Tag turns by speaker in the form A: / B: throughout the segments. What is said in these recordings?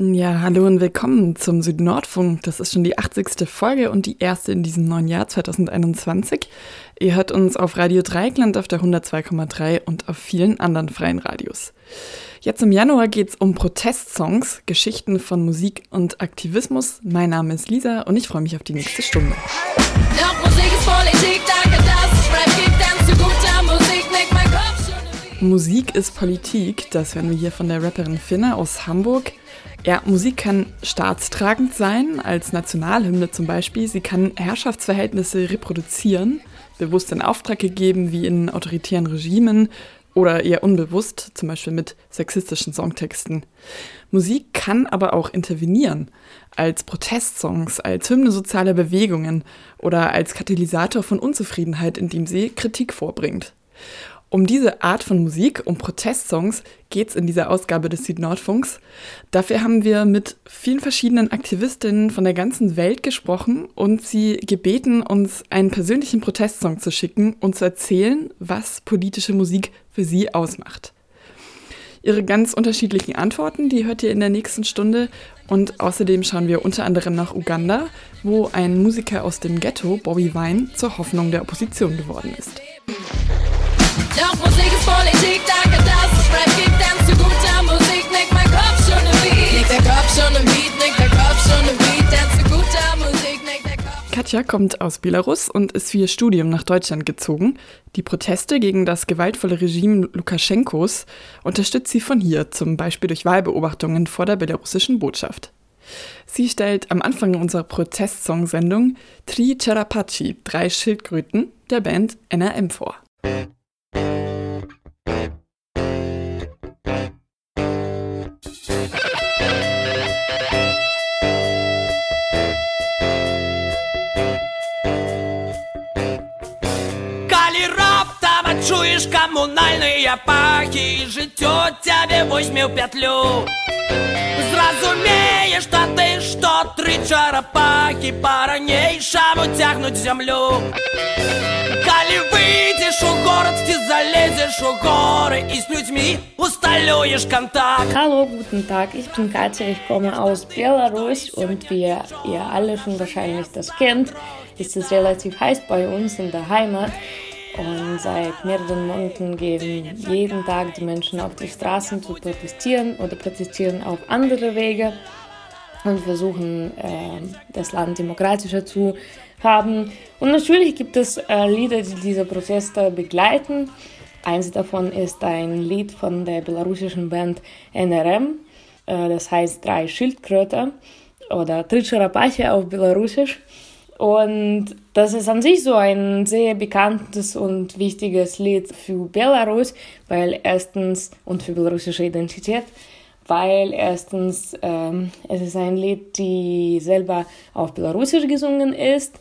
A: Ja, hallo und willkommen zum Südnordfunk. Das ist schon die 80. Folge und die erste in diesem neuen Jahr 2021. Ihr hört uns auf Radio Dreieckland auf der 102,3 und auf vielen anderen freien Radios. Jetzt im Januar geht es um Protestsongs, Geschichten von Musik und Aktivismus. Mein Name ist Lisa und ich freue mich auf die nächste Stunde. Musik ist Politik, das hören wir hier von der Rapperin Finne aus Hamburg. Ja, Musik kann staatstragend sein, als Nationalhymne zum Beispiel. Sie kann Herrschaftsverhältnisse reproduzieren, bewusst in Auftrag gegeben, wie in autoritären Regimen oder eher unbewusst, zum Beispiel mit sexistischen Songtexten. Musik kann aber auch intervenieren, als Protestsongs, als Hymne sozialer Bewegungen oder als Katalysator von Unzufriedenheit, indem sie Kritik vorbringt. Um diese Art von Musik, um Protestsongs, geht es in dieser Ausgabe des Südnordfunks. Dafür haben wir mit vielen verschiedenen Aktivistinnen von der ganzen Welt gesprochen und sie gebeten, uns einen persönlichen Protestsong zu schicken und zu erzählen, was politische Musik für sie ausmacht. Ihre ganz unterschiedlichen Antworten, die hört ihr in der nächsten Stunde. Und außerdem schauen wir unter anderem nach Uganda, wo ein Musiker aus dem Ghetto, Bobby Wine, zur Hoffnung der Opposition geworden ist. Katja kommt aus Belarus und ist für ihr Studium nach Deutschland gezogen. Die Proteste gegen das gewaltvolle Regime Lukaschenkos unterstützt sie von hier, zum Beispiel durch Wahlbeobachtungen vor der belarussischen Botschaft. Sie stellt am Anfang unserer Protestsong-Sendung Tri Charapachi, drei Schildkröten, der Band NRM vor.
B: Чуєш комунальні пахи, життя тебе возьме в петлю. Зразумеешь, что ты, что три черепахи по-ранейшему тягнуть землю. Коли выйдешь у город, ты залезешь у горы и с людьми усталюешь контакт.
C: Hallo, guten Tag, ich bin Katja, ich komme aus Belarus und wie ihr alle schon wahrscheinlich das kennt, ist es relativ heiß bei uns in der Heimat. Und seit mehreren Monaten gehen jeden Tag die Menschen auf die Straßen zu protestieren oder protestieren auf andere Wege und versuchen, äh, das Land demokratischer zu haben. Und natürlich gibt es äh, Lieder, die diese Proteste begleiten. Eins davon ist ein Lied von der belarussischen Band NRM, äh, das heißt Drei Schildkröte oder Tritscherapache auf Belarusisch. Und das ist an sich so ein sehr bekanntes und wichtiges Lied für Belarus, weil erstens und für belarussische Identität, weil erstens ähm, es ist ein Lied, die selber auf Belarusisch gesungen ist.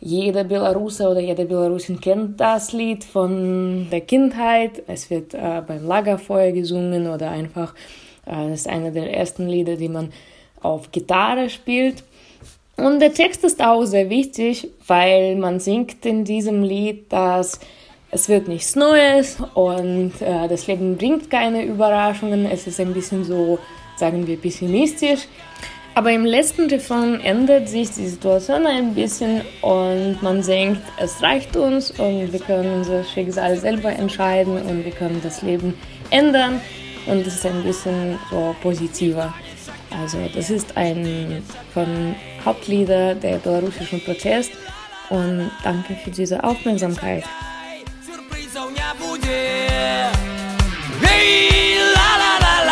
C: Jeder Belaruser oder jede Belarusin kennt das Lied von der Kindheit. Es wird äh, beim Lagerfeuer gesungen oder einfach, äh, das ist einer der ersten Lieder, die man auf Gitarre spielt. Und der Text ist auch sehr wichtig, weil man singt in diesem Lied, dass es wird nichts Neues und äh, das Leben bringt keine Überraschungen. Es ist ein bisschen so, sagen wir, pessimistisch. Aber im letzten Refrain ändert sich die Situation ein bisschen und man denkt, es reicht uns und wir können unser Schicksal selber entscheiden und wir können das Leben ändern und es ist ein bisschen so positiver. Also das ist ein von Hauptlieder der belarussischen Protest. Und danke für diese Aufmerksamkeit. Hey, la la la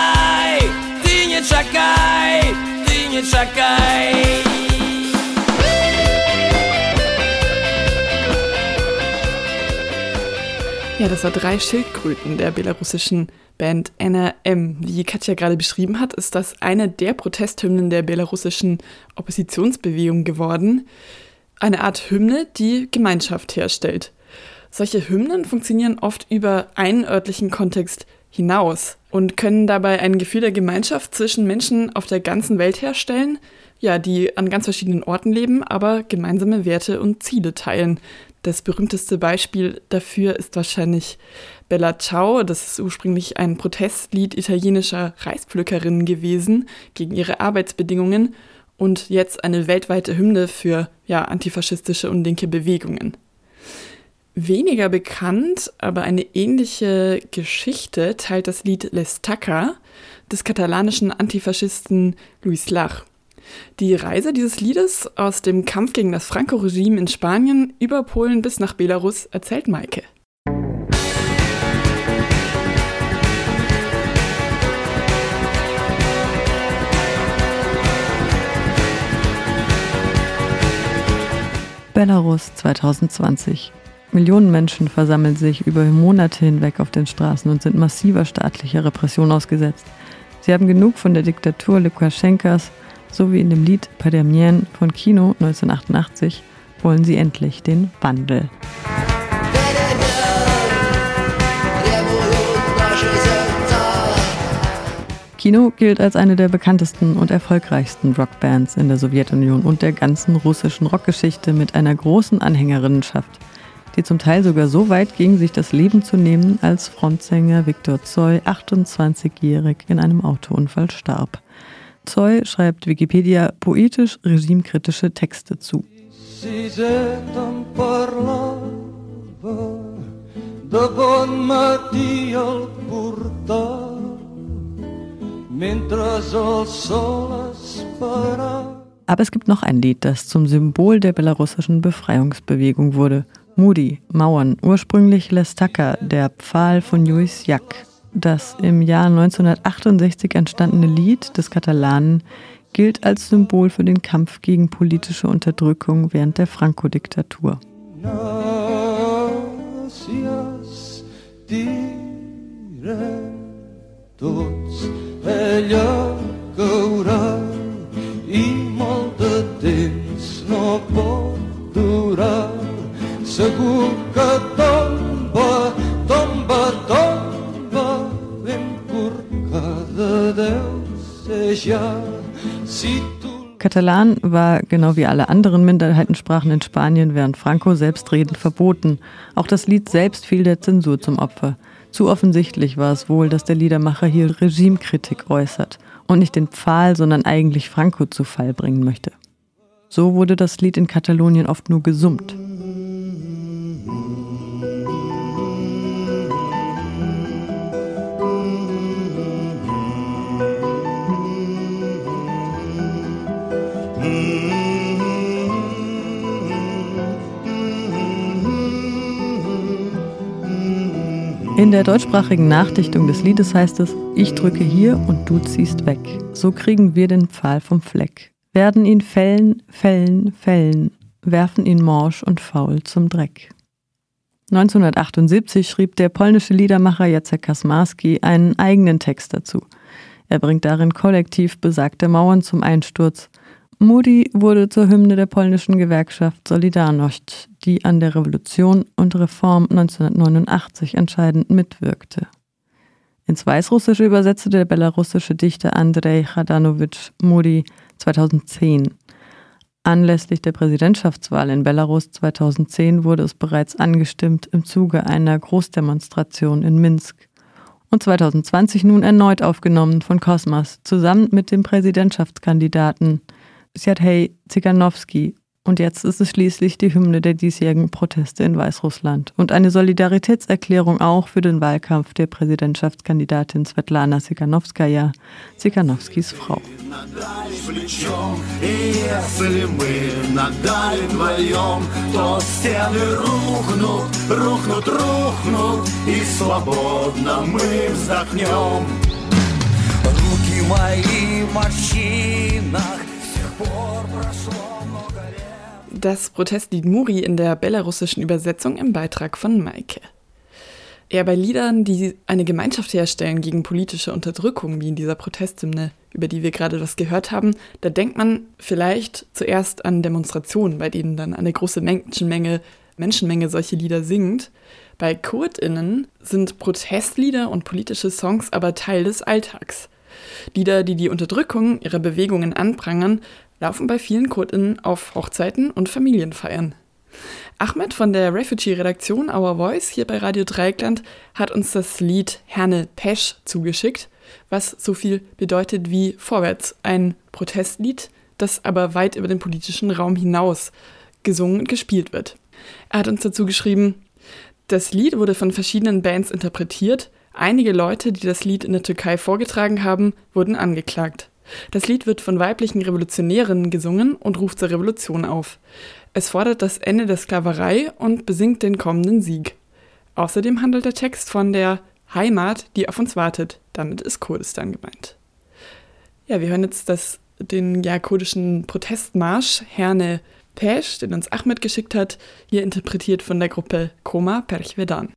A: Ja, das war drei Schildkröten der belarussischen Band NRM. Wie Katja gerade beschrieben hat, ist das eine der Protesthymnen der belarussischen Oppositionsbewegung geworden. Eine Art Hymne, die Gemeinschaft herstellt. Solche Hymnen funktionieren oft über einen örtlichen Kontext hinaus und können dabei ein Gefühl der Gemeinschaft zwischen Menschen auf der ganzen Welt herstellen, ja, die an ganz verschiedenen Orten leben, aber gemeinsame Werte und Ziele teilen. Das berühmteste Beispiel dafür ist wahrscheinlich Bella Ciao. Das ist ursprünglich ein Protestlied italienischer Reispflückerinnen gewesen gegen ihre Arbeitsbedingungen und jetzt eine weltweite Hymne für ja, antifaschistische und linke Bewegungen. Weniger bekannt, aber eine ähnliche Geschichte teilt das Lied L'Estaca des katalanischen Antifaschisten Luis Lach. Die Reise dieses Liedes aus dem Kampf gegen das Franco-Regime in Spanien über Polen bis nach Belarus erzählt Maike.
D: Belarus 2020 Millionen Menschen versammeln sich über Monate hinweg auf den Straßen und sind massiver staatlicher Repression ausgesetzt. Sie haben genug von der Diktatur Lukaschenkas, so wie in dem Lied Padamien von Kino 1988 wollen sie endlich den Wandel. Kino gilt als eine der bekanntesten und erfolgreichsten Rockbands in der Sowjetunion und der ganzen russischen Rockgeschichte mit einer großen Anhängerinnenschaft die zum Teil sogar so weit ging, sich das Leben zu nehmen, als Frontsänger Viktor Zoy 28-jährig in einem Autounfall starb. Zoy schreibt Wikipedia poetisch regimekritische Texte zu. Aber es gibt noch ein Lied, das zum Symbol der belarussischen Befreiungsbewegung wurde Moody, Mauern, ursprünglich Lestaka, der Pfahl von Juis Jack. Das im Jahr 1968 entstandene Lied des Katalanen gilt als Symbol für den Kampf gegen politische Unterdrückung während der Franco-Diktatur. molt Katalan war genau wie alle anderen Minderheitensprachen in Spanien während Franco selbstredend verboten. Auch das Lied selbst fiel der Zensur zum Opfer. Zu offensichtlich war es wohl, dass der Liedermacher hier Regimekritik äußert und nicht den Pfahl, sondern eigentlich Franco zu Fall bringen möchte. So wurde das Lied in Katalonien oft nur gesummt. Der deutschsprachigen Nachdichtung des Liedes heißt es, ich drücke hier und du ziehst weg. So kriegen wir den Pfahl vom Fleck. Werden ihn fällen, fällen, fällen, werfen ihn morsch und faul zum Dreck. 1978 schrieb der polnische Liedermacher Jacek Kasmarski einen eigenen Text dazu. Er bringt darin kollektiv besagte Mauern zum Einsturz Moody wurde zur Hymne der polnischen Gewerkschaft Solidarność, die an der Revolution und Reform 1989 entscheidend mitwirkte. Ins Weißrussische übersetzte der belarussische Dichter Andrei Chadanowitsch Moody 2010. Anlässlich der Präsidentschaftswahl in Belarus 2010 wurde es bereits angestimmt im Zuge einer Großdemonstration in Minsk und 2020 nun erneut aufgenommen von Kosmas zusammen mit dem Präsidentschaftskandidaten Sergei Tsiganowski. Und jetzt ist es schließlich die Hymne der diesjährigen Proteste in Weißrussland und eine Solidaritätserklärung auch für den Wahlkampf der Präsidentschaftskandidatin Svetlana Tsikhanowskaja, Tsikhanowskis Frau.
E: Руки мои в морщинах
A: das Protestlied Muri in der belarussischen Übersetzung im Beitrag von Maike. Eher bei Liedern, die eine Gemeinschaft herstellen gegen politische Unterdrückung, wie in dieser Protesthymne, über die wir gerade was gehört haben, da denkt man vielleicht zuerst an Demonstrationen, bei denen dann eine große Menschenmenge Menschenmenge solche Lieder singt. Bei KurdInnen sind Protestlieder und politische Songs aber Teil des Alltags. Lieder, die die Unterdrückung ihrer Bewegungen anprangern, laufen bei vielen KurdInnen auf Hochzeiten und Familienfeiern. Ahmed von der Refugee-Redaktion Our Voice hier bei Radio Dreieckland hat uns das Lied Herne Pesch zugeschickt, was so viel bedeutet wie Vorwärts, ein Protestlied, das aber weit über den politischen Raum hinaus gesungen und gespielt wird. Er hat uns dazu geschrieben, das Lied wurde von verschiedenen Bands interpretiert, einige Leute, die das Lied in der Türkei vorgetragen haben, wurden angeklagt. Das Lied wird von weiblichen Revolutionärinnen gesungen und ruft zur Revolution auf. Es fordert das Ende der Sklaverei und besingt den kommenden Sieg. Außerdem handelt der Text von der Heimat, die auf uns wartet. Damit ist Kurdistan gemeint. Ja, wir hören jetzt das, den ja, kurdischen Protestmarsch Herne Pesh, den uns Ahmed geschickt hat, hier interpretiert von der Gruppe Koma Perchvedan.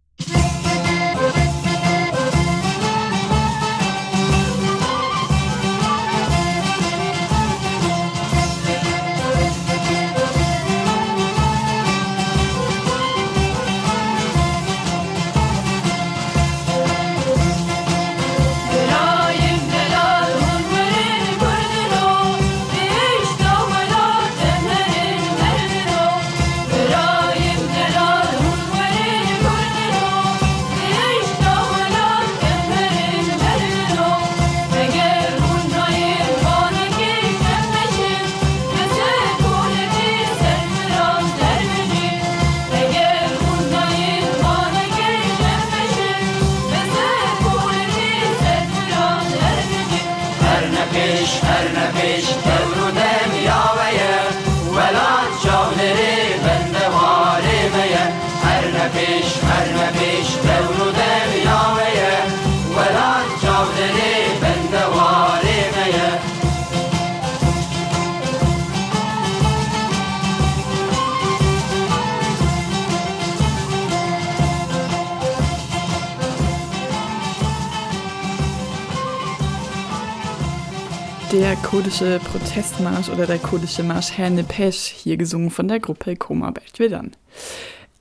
A: Kurdische Protestmarsch oder der kurdische Marsch Herne Pesh, hier gesungen von der Gruppe Koma Beltvedan.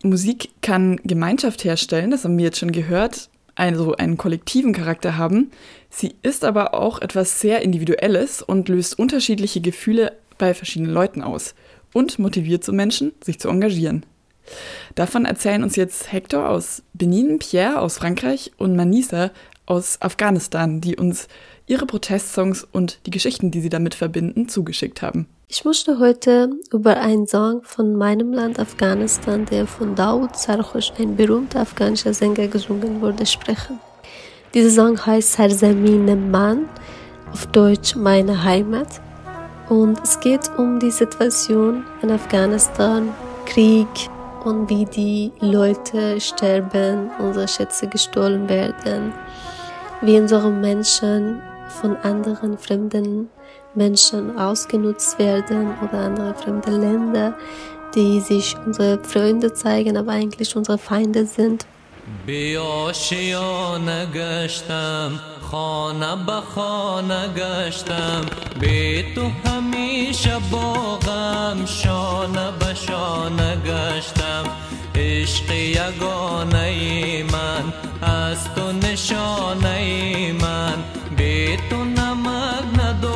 A: Musik kann Gemeinschaft herstellen, das haben wir jetzt schon gehört, also einen kollektiven Charakter haben. Sie ist aber auch etwas sehr Individuelles und löst unterschiedliche Gefühle bei verschiedenen Leuten aus und motiviert so Menschen, sich zu engagieren. Davon erzählen uns jetzt Hector aus Benin, Pierre aus Frankreich und Manisa aus Afghanistan, die uns ihre Protestsongs und die Geschichten, die sie damit verbinden, zugeschickt haben.
F: Ich möchte heute über einen Song von meinem Land Afghanistan, der von Daoud Sarkhosh, ein berühmter afghanischer Sänger, gesungen wurde, sprechen. Dieser Song heißt Sarzamin Man, auf Deutsch meine Heimat. Und es geht um die Situation in Afghanistan, Krieg und wie die Leute sterben, unsere Schätze gestohlen werden, wie unsere Menschen von anderen fremden Menschen ausgenutzt werden oder andere fremde Länder, die sich unsere Freunde zeigen, aber eigentlich unsere Feinde sind.
G: بیاشیانه گشتم خانه به خانه گشتم بی تو همیشه باغم شانه به شانه گشتم عشق یگانه من از تو نشانه من तु
F: न मग्नदोरशिरुतरो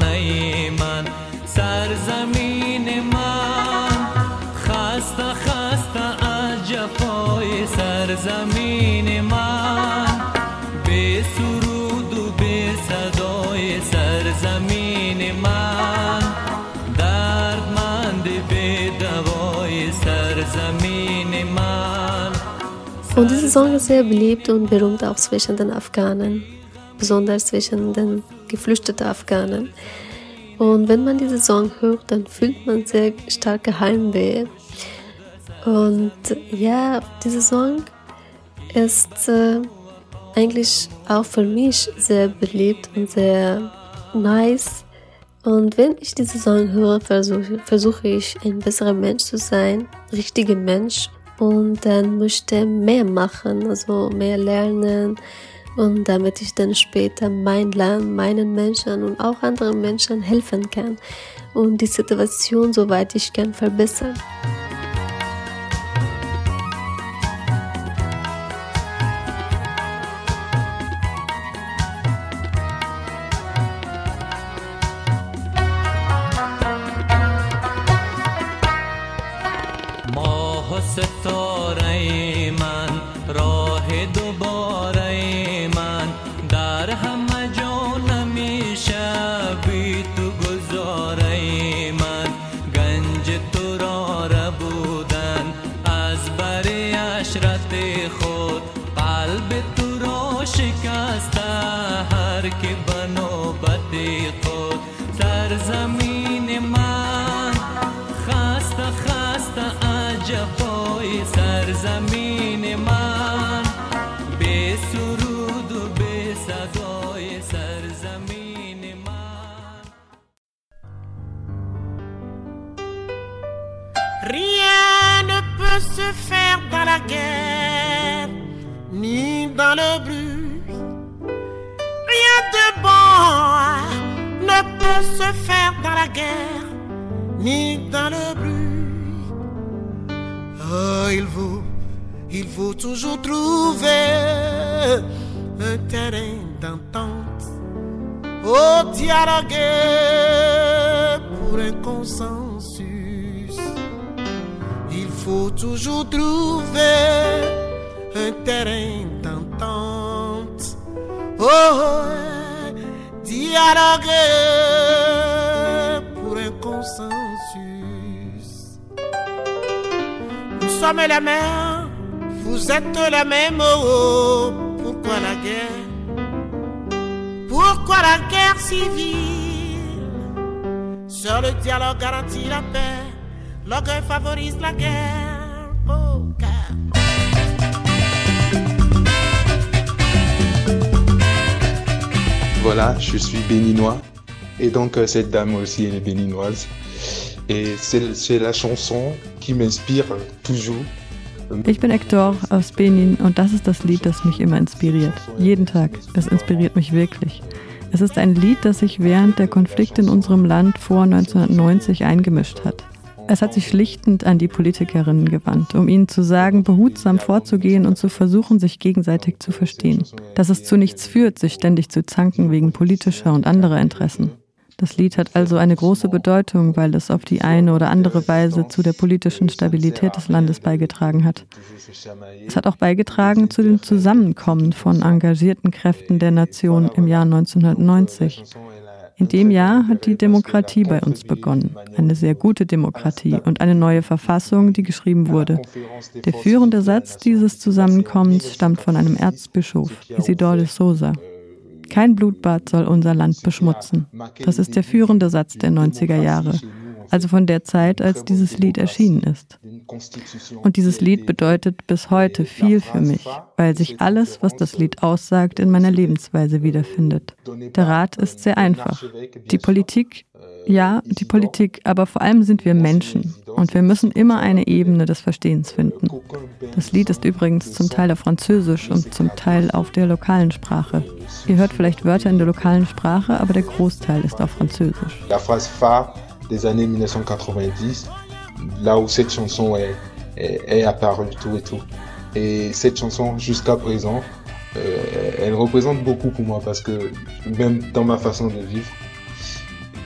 F: नै। Ist sehr beliebt und berühmt auch zwischen den Afghanen, besonders zwischen den geflüchteten Afghanen. Und wenn man diesen Song hört, dann fühlt man sehr starke Heimweh. Und ja, dieser Song ist äh, eigentlich auch für mich sehr beliebt und sehr nice. Und wenn ich diesen Song höre, versuche, versuche ich ein besserer Mensch zu sein, richtiger Mensch und dann möchte mehr machen, also mehr lernen,
G: und damit ich dann später mein Land, meinen Menschen und auch anderen Menschen helfen kann und die Situation, soweit ich kann, verbessern.
H: Vous êtes les mêmes. Oh, pourquoi la guerre? Pourquoi la guerre civile Seul le dialogue garantit la paix, l'orgueil favorise la guerre. Oh,
I: Voilà, je suis béninois. Et donc, euh, cette dame aussi, elle est béninoise. Et c'est la chanson qui m'inspire toujours.
D: Ich bin Hector aus Benin und das ist das Lied, das mich immer inspiriert. Jeden Tag. Es inspiriert mich wirklich. Es ist ein Lied, das sich während der Konflikte in unserem Land vor 1990 eingemischt hat. Es hat sich schlichtend an die Politikerinnen gewandt, um ihnen zu sagen, behutsam vorzugehen und zu versuchen, sich gegenseitig zu verstehen. Dass es zu nichts führt, sich ständig zu zanken wegen politischer und anderer Interessen. Das Lied hat also eine große Bedeutung, weil es auf die eine oder andere Weise zu der politischen Stabilität des Landes beigetragen hat. Es hat auch beigetragen zu dem Zusammenkommen von engagierten Kräften der Nation im Jahr 1990. In dem Jahr hat die Demokratie bei uns begonnen, eine sehr gute Demokratie und eine neue Verfassung, die geschrieben wurde. Der führende Satz dieses Zusammenkommens stammt von einem Erzbischof, Isidore de Souza. Kein Blutbad soll unser Land beschmutzen. Das ist der führende Satz der 90er Jahre, also von der Zeit, als dieses Lied erschienen ist. Und dieses Lied bedeutet bis heute viel für mich, weil sich alles, was das Lied aussagt, in meiner Lebensweise wiederfindet. Der Rat ist sehr einfach. Die Politik, ja, die Politik, aber vor allem sind wir Menschen und wir müssen immer eine Ebene des Verstehens finden. Das Lied ist übrigens zum Teil auf Französisch und zum Teil auf der lokalen Sprache. Ihr hört vielleicht Wörter in der lokalen Sprache, aber der Großteil ist auf Französisch.
I: La phrase phare des années 1990, là où cette chanson est, est, apparue, tout et tout. Et cette chanson, jusqu'à présent, euh, elle représente beaucoup pour moi parce que même dans ma façon de vivre,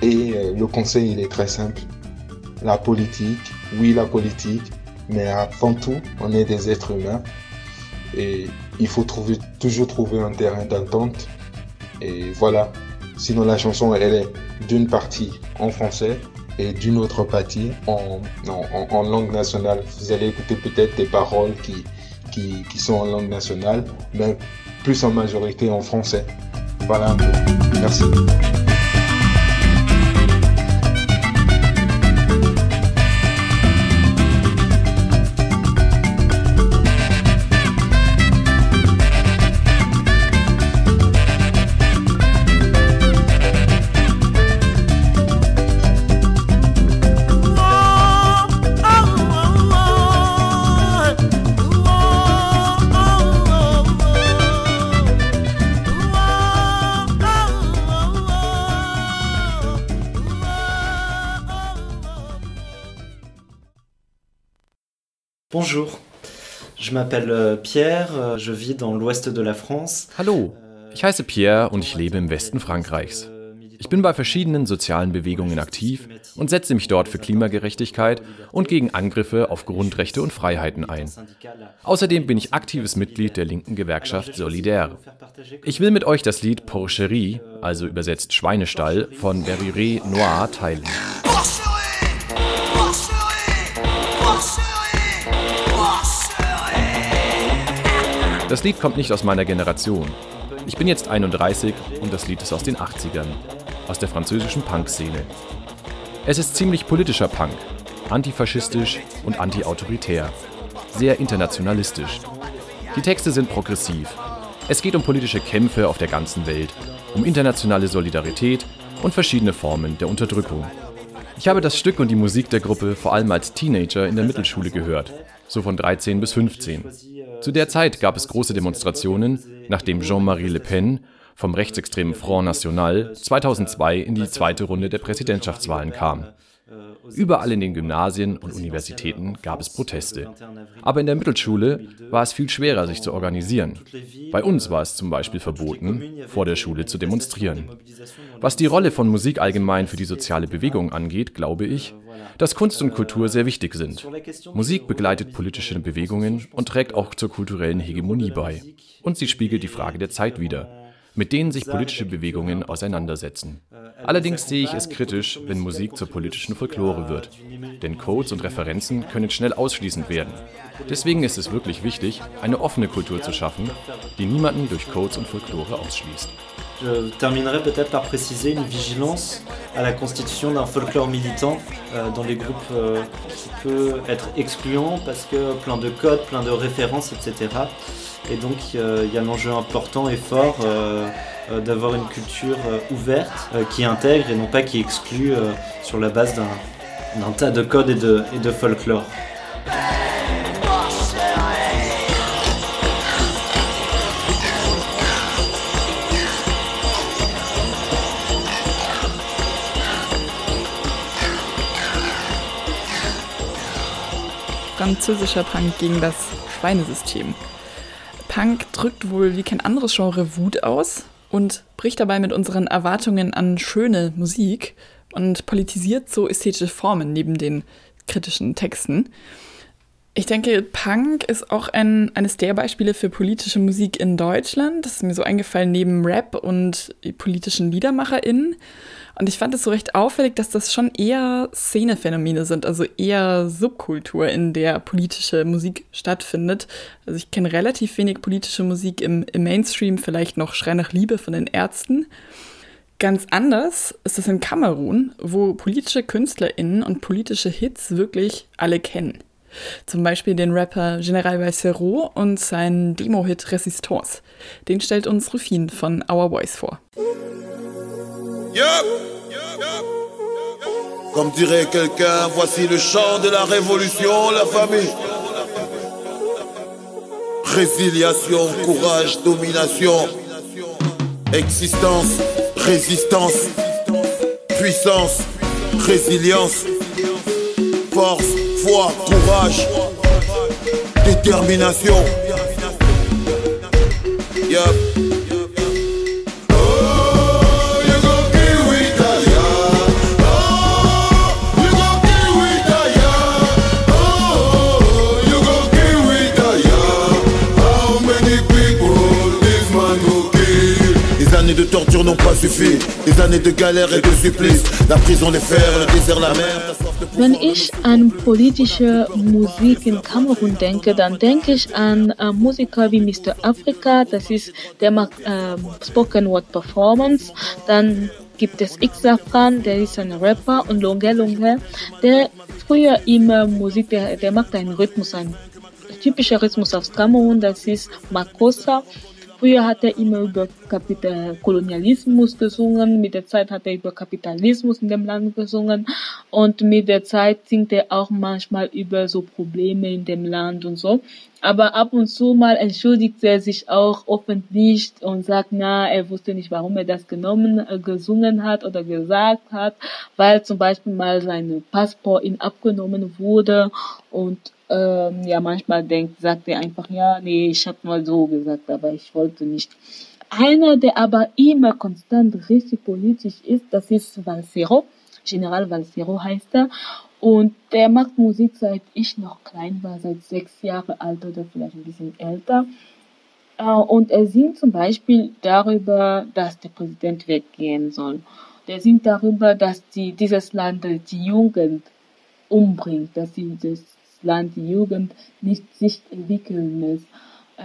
I: et euh, le conseil, il est très simple. La politique, oui, la politique, mais avant tout, on est des êtres humains et il faut trouver, toujours trouver un terrain d'entente. Et voilà. Sinon, la chanson, elle est d'une partie en français et d'une autre partie en, langue nationale. Vous allez écouter peut-être des paroles qui sont en langue nationale, mais plus en majorité en français. Voilà un peu. Merci.
J: Bonjour, je m'appelle euh, Pierre, euh, je vis dans l'ouest de la France.
K: Hallo, ich heiße Pierre und ich lebe im Westen Frankreichs. Ich bin bei verschiedenen sozialen Bewegungen aktiv und setze mich dort für Klimagerechtigkeit und gegen Angriffe auf Grundrechte und Freiheiten ein. Außerdem bin ich aktives Mitglied der linken Gewerkschaft Solidaire. Ich will mit euch das Lied Porcherie, also übersetzt Schweinestall, von Berruré Noir teilen. Das Lied kommt nicht aus meiner Generation. Ich bin jetzt 31 und das Lied ist aus den 80ern, aus der französischen Punk-Szene. Es ist ziemlich politischer Punk, antifaschistisch und antiautoritär, sehr internationalistisch. Die Texte sind progressiv. Es geht um politische Kämpfe auf der ganzen Welt, um internationale Solidarität und verschiedene Formen der Unterdrückung. Ich habe das Stück und die Musik der Gruppe vor allem als Teenager in der Mittelschule gehört, so von 13 bis 15. Zu der Zeit gab es große Demonstrationen, nachdem Jean-Marie Le Pen vom rechtsextremen Front National 2002 in die zweite Runde der Präsidentschaftswahlen kam. Überall in den Gymnasien und Universitäten gab es Proteste. Aber in der Mittelschule war es viel schwerer, sich zu organisieren. Bei uns war es zum Beispiel verboten, vor der Schule zu demonstrieren. Was die Rolle von Musik allgemein für die soziale Bewegung angeht, glaube ich, dass Kunst und Kultur sehr wichtig sind. Musik begleitet politische Bewegungen und trägt auch zur kulturellen Hegemonie bei. Und sie spiegelt die Frage der Zeit wider mit denen sich politische Bewegungen auseinandersetzen. Allerdings sehe ich es kritisch, wenn Musik zur politischen Folklore wird. Denn Codes und Referenzen können schnell ausschließend werden. Deswegen ist es wirklich wichtig, eine offene Kultur zu schaffen, die niemanden durch Codes und Folklore ausschließt.
J: Je terminerai peut-être par préciser une vigilance à la constitution d'un folklore militant euh, dans les groupes euh, qui peut être excluant parce que plein de codes, plein de références, etc. Et donc il y a un enjeu important et fort euh, euh, d'avoir une culture euh, ouverte qui intègre et non pas qui exclut sur la base d'un tas de codes et de, et de folklore.
A: Französischer Punk gegen das Schweinesystem. Punk drückt wohl wie kein anderes Genre Wut aus und bricht dabei mit unseren Erwartungen an schöne Musik und politisiert so ästhetische Formen neben den kritischen Texten. Ich denke, Punk ist auch ein, eines der Beispiele für politische Musik in Deutschland. Das ist mir so eingefallen neben Rap und politischen LiedermacherInnen. Und ich fand es so recht auffällig, dass das schon eher Szenephänomene sind, also eher Subkultur, in der politische Musik stattfindet. Also ich kenne relativ wenig politische Musik im, im Mainstream, vielleicht noch Schrei nach Liebe von den Ärzten. Ganz anders ist es in Kamerun, wo politische KünstlerInnen und politische Hits wirklich alle kennen. Zum Beispiel den Rapper General Weissero und seinen Demo-Hit Resistance. Den stellt uns Rufin von Our Voice vor.
L: Yup. Comme dirait quelqu'un, voici le chant de la révolution, la famille. Résiliation, courage, domination, existence, résistance, puissance, résilience, force, courage, détermination. Les années de torture n'ont pas suffi, les années de galère et de supplice, la prison, les fers, le désert, la mer.
M: Wenn ich an politische Musik in Kamerun denke, dann denke ich an äh, Musiker wie Mr. Africa, das ist, der macht äh, Spoken Word Performance. Dann gibt es Xafran, der ist ein Rapper und Longe Longe, der früher immer Musik, der, der macht einen Rhythmus, einen typischer Rhythmus aus Kamerun, das ist Makossa. Früher hat er immer über Kapital Kolonialismus gesungen, mit der Zeit hat er über Kapitalismus in dem Land gesungen und mit der Zeit singt er auch manchmal über so Probleme in dem Land und so. Aber ab und zu mal entschuldigt er sich auch öffentlich und sagt, na, er wusste nicht, warum er das genommen, äh, gesungen hat oder gesagt hat, weil zum Beispiel mal sein Passport ihm abgenommen wurde und ähm, ja manchmal denkt, sagt er einfach, ja, nee, ich habe mal so gesagt, aber ich wollte nicht. Einer, der aber immer konstant richtig politisch ist, das ist Valsero. General Valsero heißt er. Und der macht Musik seit ich noch klein war, seit sechs Jahre alt oder vielleicht ein bisschen älter. Äh, und er singt zum Beispiel darüber, dass der Präsident weggehen soll. Der singt darüber, dass die, dieses Land die Jugend umbringt, dass sie das Land, die Jugend nicht sich entwickeln muss.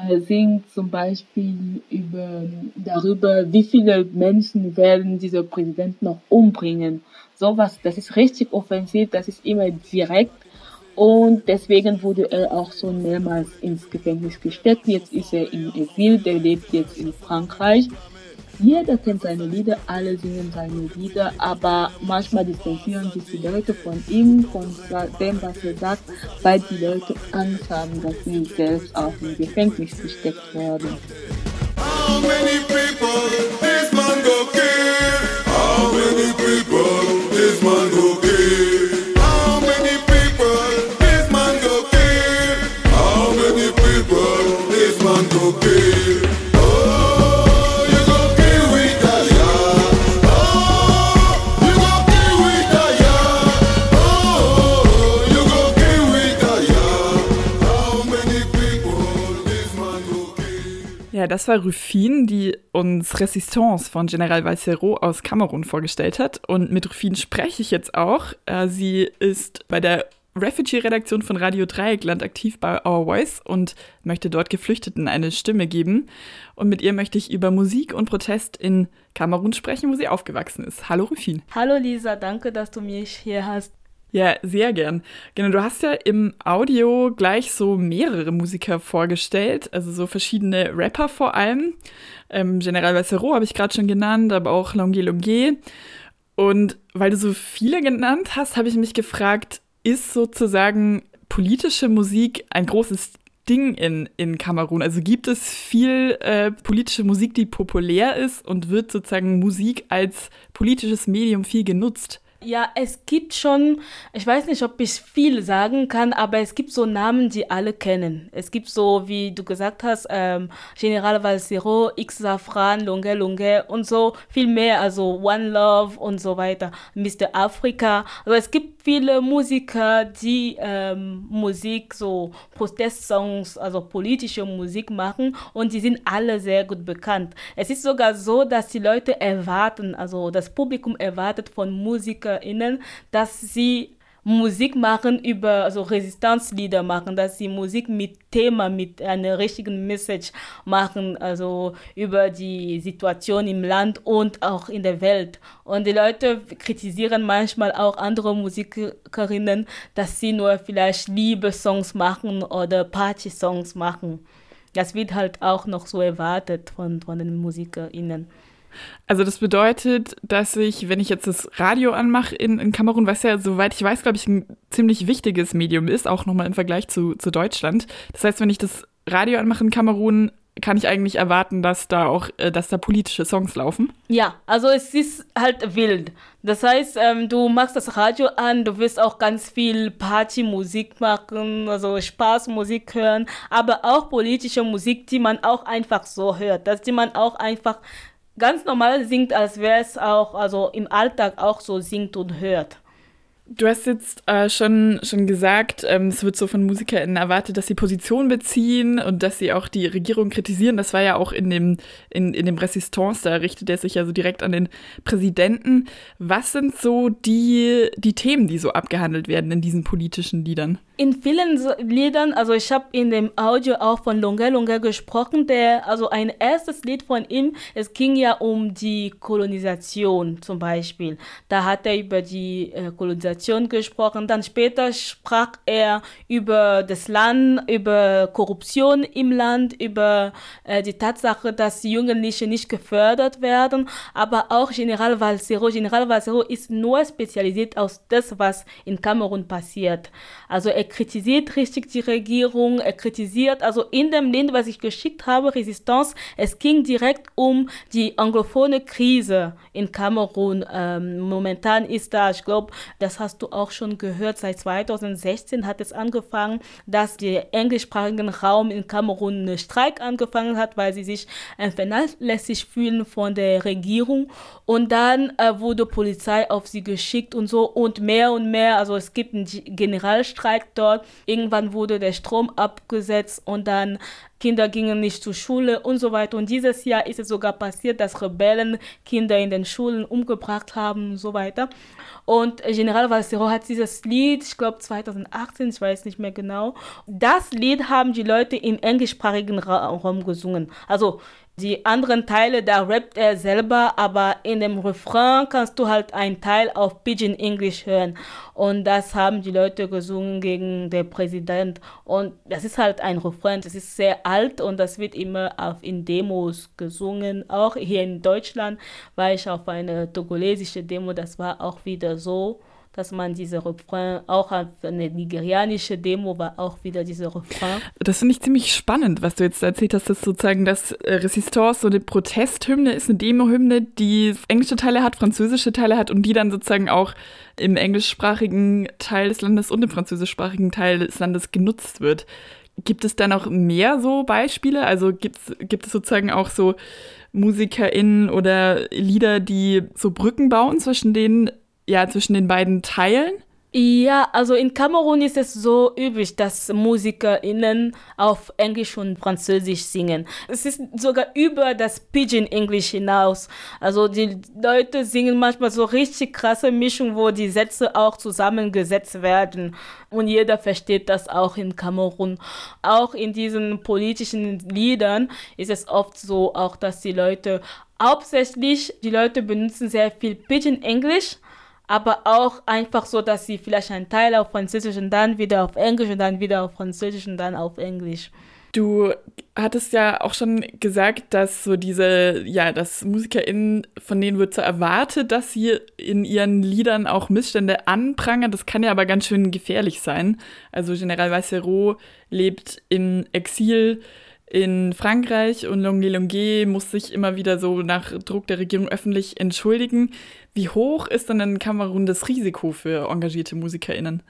M: Er singt zum Beispiel über, darüber, wie viele Menschen werden dieser Präsident noch umbringen sowas, das ist richtig offensiv, das ist immer direkt. Und deswegen wurde er auch so mehrmals ins Gefängnis gesteckt. Jetzt ist er im Exil, der lebt jetzt in Frankreich. Jeder kennt seine Lieder, alle singen seine Lieder, aber manchmal distanzieren sich die Leute von ihm, von dem, was er sagt, weil die Leute Angst haben, dass sie selbst auch im Gefängnis gesteckt werden. How many people this man go kill? How many people? man go
A: das war Rufin, die uns Resistance von General Valsero aus Kamerun vorgestellt hat. Und mit Rufin spreche ich jetzt auch. Äh, sie ist bei der Refugee-Redaktion von Radio Dreieckland aktiv bei Our Voice und möchte dort Geflüchteten eine Stimme geben. Und mit ihr möchte ich über Musik und Protest in Kamerun sprechen, wo sie aufgewachsen ist. Hallo Rufin.
N: Hallo Lisa, danke, dass du mich hier hast.
A: Ja, sehr gern. Genau, du hast ja im Audio gleich so mehrere Musiker vorgestellt, also so verschiedene Rapper vor allem. Ähm, General Vassero habe ich gerade schon genannt, aber auch Longue Longue. Und weil du so viele genannt hast, habe ich mich gefragt, ist sozusagen politische Musik ein großes Ding in, in Kamerun? Also gibt es viel äh, politische Musik, die populär ist und wird sozusagen Musik als politisches Medium viel genutzt?
N: Ja, es gibt schon, ich weiß nicht, ob ich viel sagen kann, aber es gibt so Namen, die alle kennen. Es gibt so, wie du gesagt hast, ähm, General Valsero, X Safran, Lunge Lunge und so viel mehr, also One Love und so weiter, Mr. Africa. Also es gibt viele Musiker, die ähm, Musik, so Protestsongs, also politische Musik machen und die sind alle sehr gut bekannt. Es ist sogar so, dass die Leute erwarten, also das Publikum erwartet von MusikerInnen, dass sie Musik machen über, also Resistenzlieder machen, dass sie Musik mit Thema, mit einer richtigen Message machen, also über die Situation im Land und auch in der Welt. Und die Leute kritisieren manchmal auch andere Musikerinnen, dass sie nur vielleicht Liebessongs machen oder Party-Songs machen. Das wird halt auch noch so erwartet von, von den MusikerInnen.
A: Also das bedeutet, dass ich, wenn ich jetzt das Radio anmache in, in Kamerun, was ja, soweit ich weiß, glaube ich, ein ziemlich wichtiges Medium ist, auch nochmal im Vergleich zu, zu Deutschland. Das heißt, wenn ich das Radio anmache in Kamerun, kann ich eigentlich erwarten, dass da auch, äh, dass da politische Songs laufen?
N: Ja, also es ist halt wild. Das heißt, ähm, du machst das Radio an, du wirst auch ganz viel Partymusik machen, also Spaßmusik hören, aber auch politische Musik, die man auch einfach so hört, dass die man auch einfach ganz normal singt, als wäre es auch, also im Alltag auch so singt und hört.
A: Du hast jetzt äh, schon, schon gesagt, ähm, es wird so von MusikerInnen erwartet, dass sie Position beziehen und dass sie auch die Regierung kritisieren. Das war ja auch in dem, in, in dem Resistance, da richtet er sich ja so direkt an den Präsidenten. Was sind so die, die Themen, die so abgehandelt werden in diesen politischen Liedern?
N: In vielen Liedern, also ich habe in dem Audio auch von Longa Longa gesprochen, der, also ein erstes Lied von ihm, es ging ja um die Kolonisation zum Beispiel. Da hat er über die äh, Kolonisation gesprochen, dann später sprach er über das Land, über Korruption im Land, über äh, die Tatsache, dass Jugendliche nicht gefördert werden, aber auch General Valsero. General Valsero ist nur spezialisiert aus das, was in Kamerun passiert. Also er kritisiert richtig die Regierung, er kritisiert, also in dem Lied, was ich geschickt habe, Resistance, es ging direkt um die anglophone Krise in Kamerun. Ähm, momentan ist da, ich glaube, das hast du auch schon gehört, seit 2016 hat es angefangen, dass der englischsprachigen Raum in Kamerun einen Streik angefangen hat, weil sie sich äh, vernachlässigt fühlen von der Regierung. Und dann äh, wurde Polizei auf sie geschickt und so und mehr und mehr. Also es gibt einen Generalstreik dort. Irgendwann wurde der Strom abgesetzt und dann Kinder gingen nicht zur Schule und so weiter. Und dieses Jahr ist es sogar passiert, dass Rebellen Kinder in den Schulen umgebracht haben und so weiter. Und General Valsero hat dieses Lied, ich glaube 2018, ich weiß nicht mehr genau, das Lied haben die Leute im englischsprachigen Raum gesungen. Also die anderen Teile, da rappt er selber, aber in dem Refrain kannst du halt einen Teil auf Pidgin English hören. Und das haben die Leute gesungen gegen den Präsident. Und das ist halt ein Refrain, das ist sehr alt und das wird immer auf, in Demos gesungen. Auch hier in Deutschland war ich auf eine togolesische Demo, das war auch wieder so dass man diese Refrain, auch eine nigerianische Demo war auch wieder diese Refrain.
A: Das finde ich ziemlich spannend, was du jetzt erzählt hast, dass sozusagen das äh, Resistance so eine Protesthymne ist, eine Demo-Hymne, die englische Teile hat, französische Teile hat und die dann sozusagen auch im englischsprachigen Teil des Landes und im französischsprachigen Teil des Landes genutzt wird. Gibt es da noch mehr so Beispiele? Also gibt es sozusagen auch so MusikerInnen oder Lieder, die so Brücken bauen zwischen den ja, zwischen den beiden Teilen?
N: Ja, also in Kamerun ist es so üblich, dass MusikerInnen auf Englisch und Französisch singen. Es ist sogar über das Pidgin English hinaus. Also die Leute singen manchmal so richtig krasse Mischung, wo die Sätze auch zusammengesetzt werden. Und jeder versteht das auch in Kamerun. Auch in diesen politischen Liedern ist es oft so, auch dass die Leute hauptsächlich, die Leute benutzen sehr viel Pidgin English aber auch einfach so, dass sie vielleicht einen Teil auf Französisch und dann wieder auf Englisch und dann wieder auf Französisch und dann auf Englisch.
A: Du hattest ja auch schon gesagt, dass so diese, ja, dass MusikerInnen, von denen wird so erwartet, dass sie in ihren Liedern auch Missstände anprangern. Das kann ja aber ganz schön gefährlich sein. Also General Vassero lebt in Exil in Frankreich und Longue Longue muss sich immer wieder so nach Druck der Regierung öffentlich entschuldigen. Wie hoch ist dann in Kamerun das Risiko für engagierte MusikerInnen?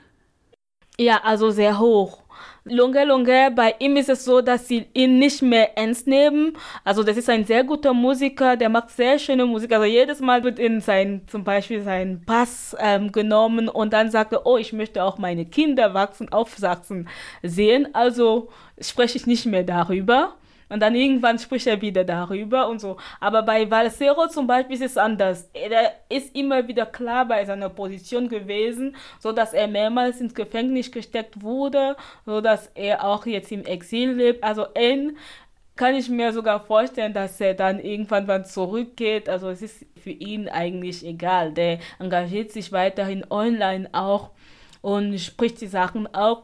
N: Ja, also sehr hoch. Lunge Lunge, bei ihm ist es so, dass sie ihn nicht mehr ernst nehmen. Also das ist ein sehr guter Musiker, der macht sehr schöne Musik. Also jedes Mal wird in sein, zum Beispiel sein Pass ähm, genommen und dann sagt er, oh, ich möchte auch meine Kinder wachsen, aufsachsen sehen. Also spreche ich nicht mehr darüber. Und dann irgendwann spricht er wieder darüber und so. Aber bei Valsero zum Beispiel ist es anders. Er ist immer wieder klar bei seiner Position gewesen, so dass er mehrmals ins Gefängnis gesteckt wurde, so dass er auch jetzt im Exil lebt. Also ihn kann ich mir sogar vorstellen, dass er dann irgendwann dann zurückgeht. Also es ist für ihn eigentlich egal. Der engagiert sich weiterhin online auch und spricht die Sachen auf.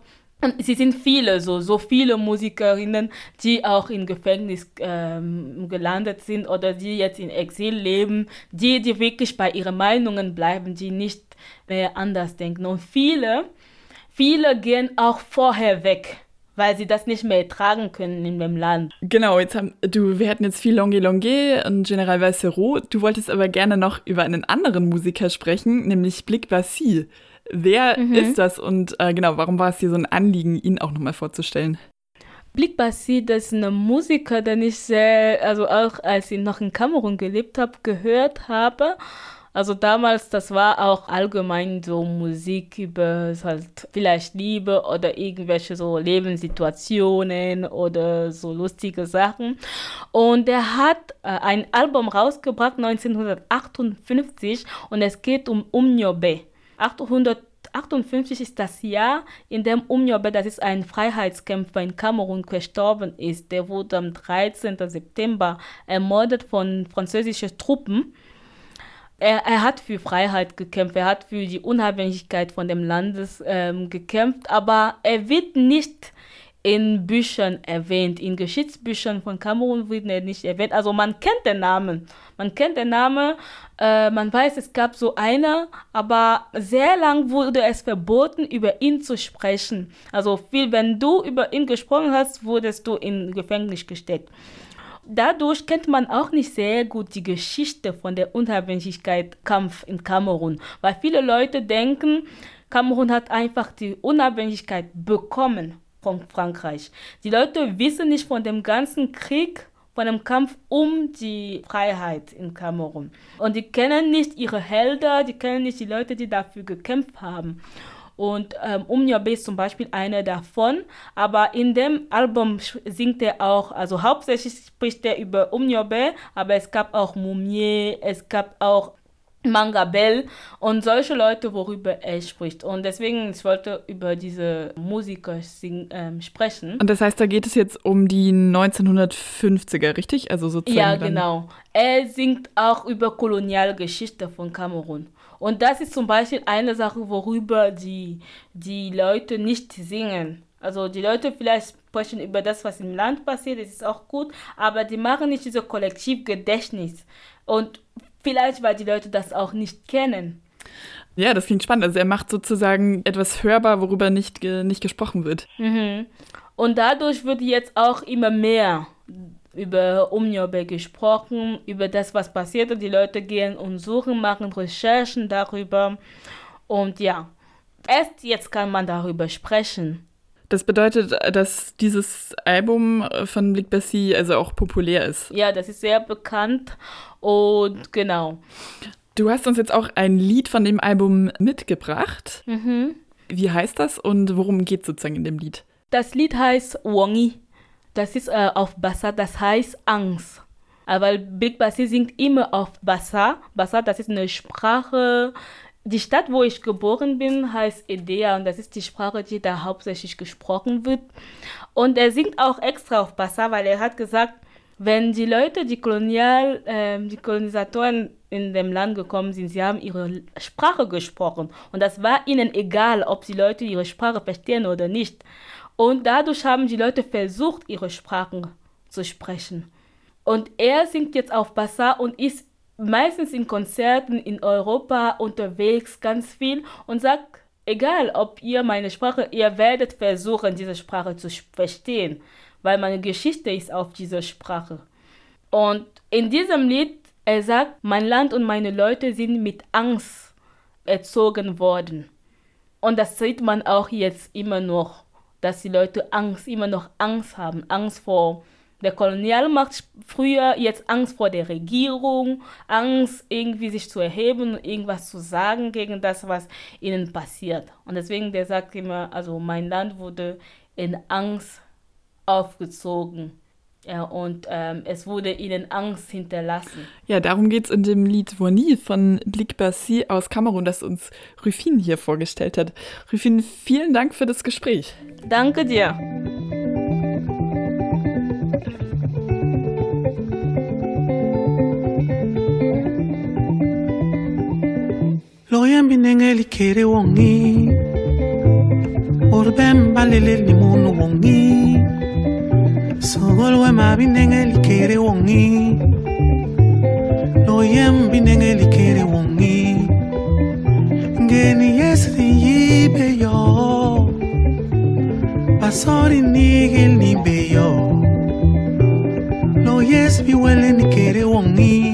N: Sie sind viele, so, so viele Musikerinnen, die auch im Gefängnis ähm, gelandet sind oder die jetzt in Exil leben, die, die wirklich bei ihren Meinungen bleiben, die nicht mehr anders denken. Und viele, viele gehen auch vorher weg weil sie das nicht mehr ertragen können in dem Land.
A: Genau, jetzt haben du, wir hatten jetzt viel Longue Longue und General Valsero. Du wolltest aber gerne noch über einen anderen Musiker sprechen, nämlich Blick Bassi. Wer mhm. ist das und äh, genau, warum war es dir so ein Anliegen, ihn auch nochmal vorzustellen?
N: Blick Bassi, das ist ein Musiker, den ich sehr, also auch als ich noch in Kamerun gelebt habe, gehört habe. Also damals, das war auch allgemein so Musik über halt vielleicht Liebe oder irgendwelche so Lebenssituationen oder so lustige Sachen. Und er hat äh, ein Album rausgebracht 1958 und es geht um Umnyobe. 800 1958 ist das Jahr, in dem Umniobe, das ist ein Freiheitskämpfer in Kamerun, gestorben ist. Der wurde am 13. September ermordet von französischen Truppen. Er, er, hat für Freiheit gekämpft, er hat für die Unabhängigkeit von dem Landes ähm, gekämpft, aber er wird nicht in Büchern erwähnt, in Geschichtsbüchern von Kamerun wird er nicht erwähnt. Also man kennt den Namen, man kennt den Namen, äh, man weiß, es gab so eine, aber sehr lang wurde es verboten, über ihn zu sprechen. Also viel, wenn du über ihn gesprochen hast, wurdest du in Gefängnis gesteckt. Dadurch kennt man auch nicht sehr gut die Geschichte von der Unabhängigkeitskampf in Kamerun, weil viele Leute denken, Kamerun hat einfach die Unabhängigkeit bekommen von Frankreich. Die Leute wissen nicht von dem ganzen Krieg, von dem Kampf um die Freiheit in Kamerun. Und die kennen nicht ihre Helden, die kennen nicht die Leute, die dafür gekämpft haben. Und ähm, Umniobe ist zum Beispiel einer davon. Aber in dem Album singt er auch, also hauptsächlich spricht er über Umniobe, aber es gab auch Mumie, es gab auch Mangabell und solche Leute, worüber er spricht. Und deswegen, ich wollte über diese Musiker sing, ähm, sprechen.
A: Und das heißt, da geht es jetzt um die 1950er, richtig? Also sozusagen.
N: Ja, genau. Er singt auch über Kolonialgeschichte von Kamerun. Und das ist zum Beispiel eine Sache, worüber die, die Leute nicht singen. Also die Leute vielleicht sprechen über das, was im Land passiert, das ist auch gut, aber die machen nicht diese Kollektivgedächtnis. Und Vielleicht, weil die Leute das auch nicht kennen.
A: Ja, das klingt spannend. Also er macht sozusagen etwas hörbar, worüber nicht, nicht gesprochen wird.
N: Mhm. Und dadurch wird jetzt auch immer mehr über Umniobe gesprochen, über das, was passiert. Und die Leute gehen und suchen, machen Recherchen darüber. Und ja, erst jetzt kann man darüber sprechen.
A: Das bedeutet, dass dieses Album von Blick Bessie also auch populär ist.
N: Ja, das ist sehr bekannt und genau.
A: Du hast uns jetzt auch ein Lied von dem Album mitgebracht. Mhm. Wie heißt das und worum geht es sozusagen in dem Lied?
N: Das Lied heißt Wongi. Das ist äh, auf Bassa, das heißt Angst. Aber Big Bassi singt immer auf Bassa. Bassa, das ist eine Sprache, die Stadt, wo ich geboren bin, heißt Edea und das ist die Sprache, die da hauptsächlich gesprochen wird. Und er singt auch extra auf Bassa, weil er hat gesagt, wenn die Leute, die Kolonial, äh, die Kolonisatoren in dem Land gekommen sind, sie haben ihre Sprache gesprochen und das war ihnen egal, ob die Leute ihre Sprache verstehen oder nicht. Und dadurch haben die Leute versucht, ihre Sprachen zu sprechen. Und er singt jetzt auf Bassa und ist meistens in Konzerten in Europa unterwegs ganz viel und sagt, egal ob ihr meine Sprache, ihr werdet versuchen, diese Sprache zu verstehen, weil meine Geschichte ist auf dieser Sprache. Und in diesem Lied, er sagt, mein Land und meine Leute sind mit Angst erzogen worden. Und das sieht man auch jetzt immer noch, dass die Leute Angst, immer noch Angst haben, Angst vor der Kolonialmacht früher jetzt Angst vor der Regierung, Angst irgendwie sich zu erheben und irgendwas zu sagen gegen das, was ihnen passiert. Und deswegen, der sagt immer, also mein Land wurde in Angst aufgezogen. Ja, und ähm, es wurde ihnen Angst hinterlassen.
A: Ja, darum geht es in dem Lied Woni von Blik Bassi aus Kamerun, das uns Rufin hier vorgestellt hat. Rufin, vielen Dank für das Gespräch.
N: Danke dir.
O: yambi ndenge likere wongi. Orben baleleli munu wongi. Sogol wemabi ndenge likere wongi. Lo loyembi ndenge likere wongi. Ngeni yesri yibe yo. Basori nigel Lo yo. Loyesbi wele nikere wongi.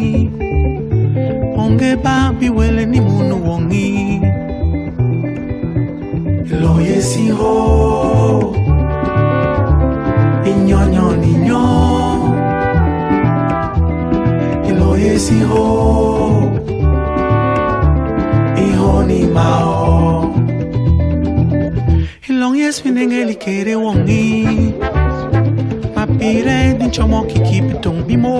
O: Onge ba bi wele ni munu wongi. Lo yesi ho. Inyonyo ninyo lo yesi ho. Iho ni mao. Ilong yes binengeli kere wongi. Mapire din chomo kiki bitong bimo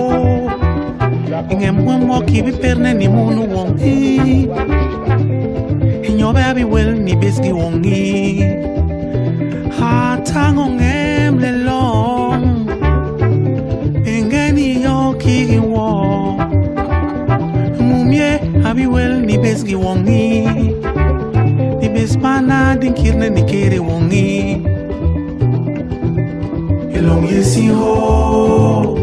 O: ngembwembwa kibi perne ni munu wongi. Inyobe abiwel ni biski wongi. Hatango ngemle long ingeni yo kigi wo. Mumie abiwel ni biski wongi. Ni bispana dinkirne ni kere wongi. Elong yesi ho.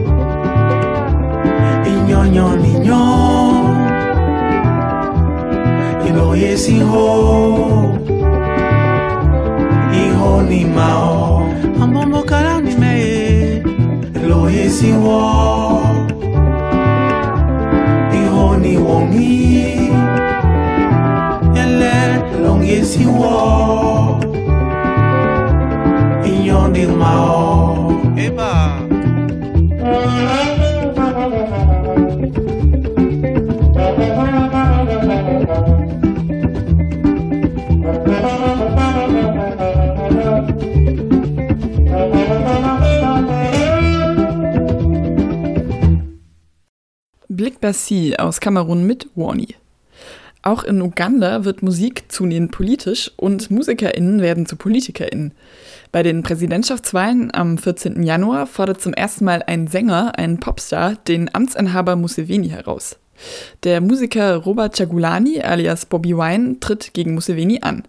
O: jest iho Iho ni mao. Amomo kala ni me. Lo jest iho Iho ni wongi Ele long jest iho Inyo ni mao.
A: Bassi aus Kamerun mit Warnie. Auch in Uganda wird Musik zunehmend politisch und MusikerInnen werden zu PolitikerInnen. Bei den Präsidentschaftswahlen am 14. Januar fordert zum ersten Mal ein Sänger, ein Popstar, den Amtsinhaber Museveni heraus. Der Musiker Robert Chagulani alias Bobby Wine tritt gegen Museveni an.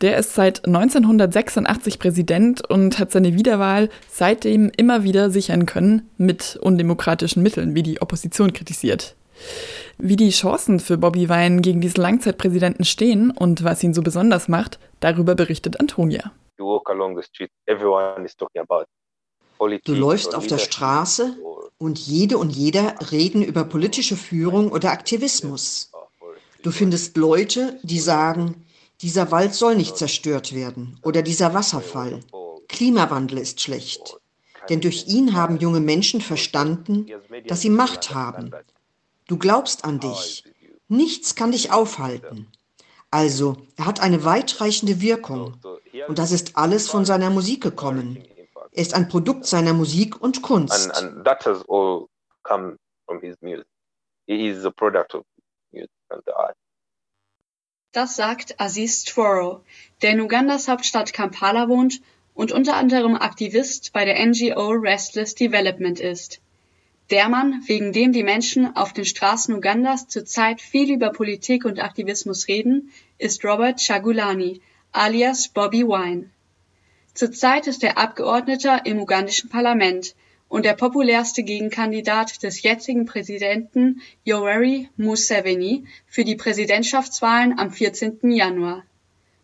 A: Der ist seit 1986 Präsident und hat seine Wiederwahl seitdem immer wieder sichern können mit undemokratischen Mitteln, wie die Opposition kritisiert. Wie die Chancen für Bobby Wine gegen diesen Langzeitpräsidenten stehen und was ihn so besonders macht, darüber berichtet Antonia.
P: Du läufst auf der Straße und jede und jeder reden über politische Führung oder Aktivismus. Du findest Leute, die sagen, dieser Wald soll nicht zerstört werden oder dieser Wasserfall. Klimawandel ist schlecht. Denn durch ihn haben junge Menschen verstanden, dass sie Macht haben. Du glaubst an dich. Nichts kann dich aufhalten. Also, er hat eine weitreichende Wirkung. Und das ist alles von seiner Musik gekommen. Er ist ein Produkt seiner Musik und Kunst.
Q: and, and
R: Das sagt Aziz Tworo, der in Ugandas Hauptstadt Kampala wohnt und unter anderem Aktivist bei der NGO Restless Development ist. Der Mann, wegen dem die Menschen auf den Straßen Ugandas zurzeit viel über Politik und Aktivismus reden, ist Robert Chagulani, alias Bobby Wine. Zurzeit ist er Abgeordneter im ugandischen Parlament und der populärste Gegenkandidat des jetzigen Präsidenten Yoweri Museveni für die Präsidentschaftswahlen am 14. Januar.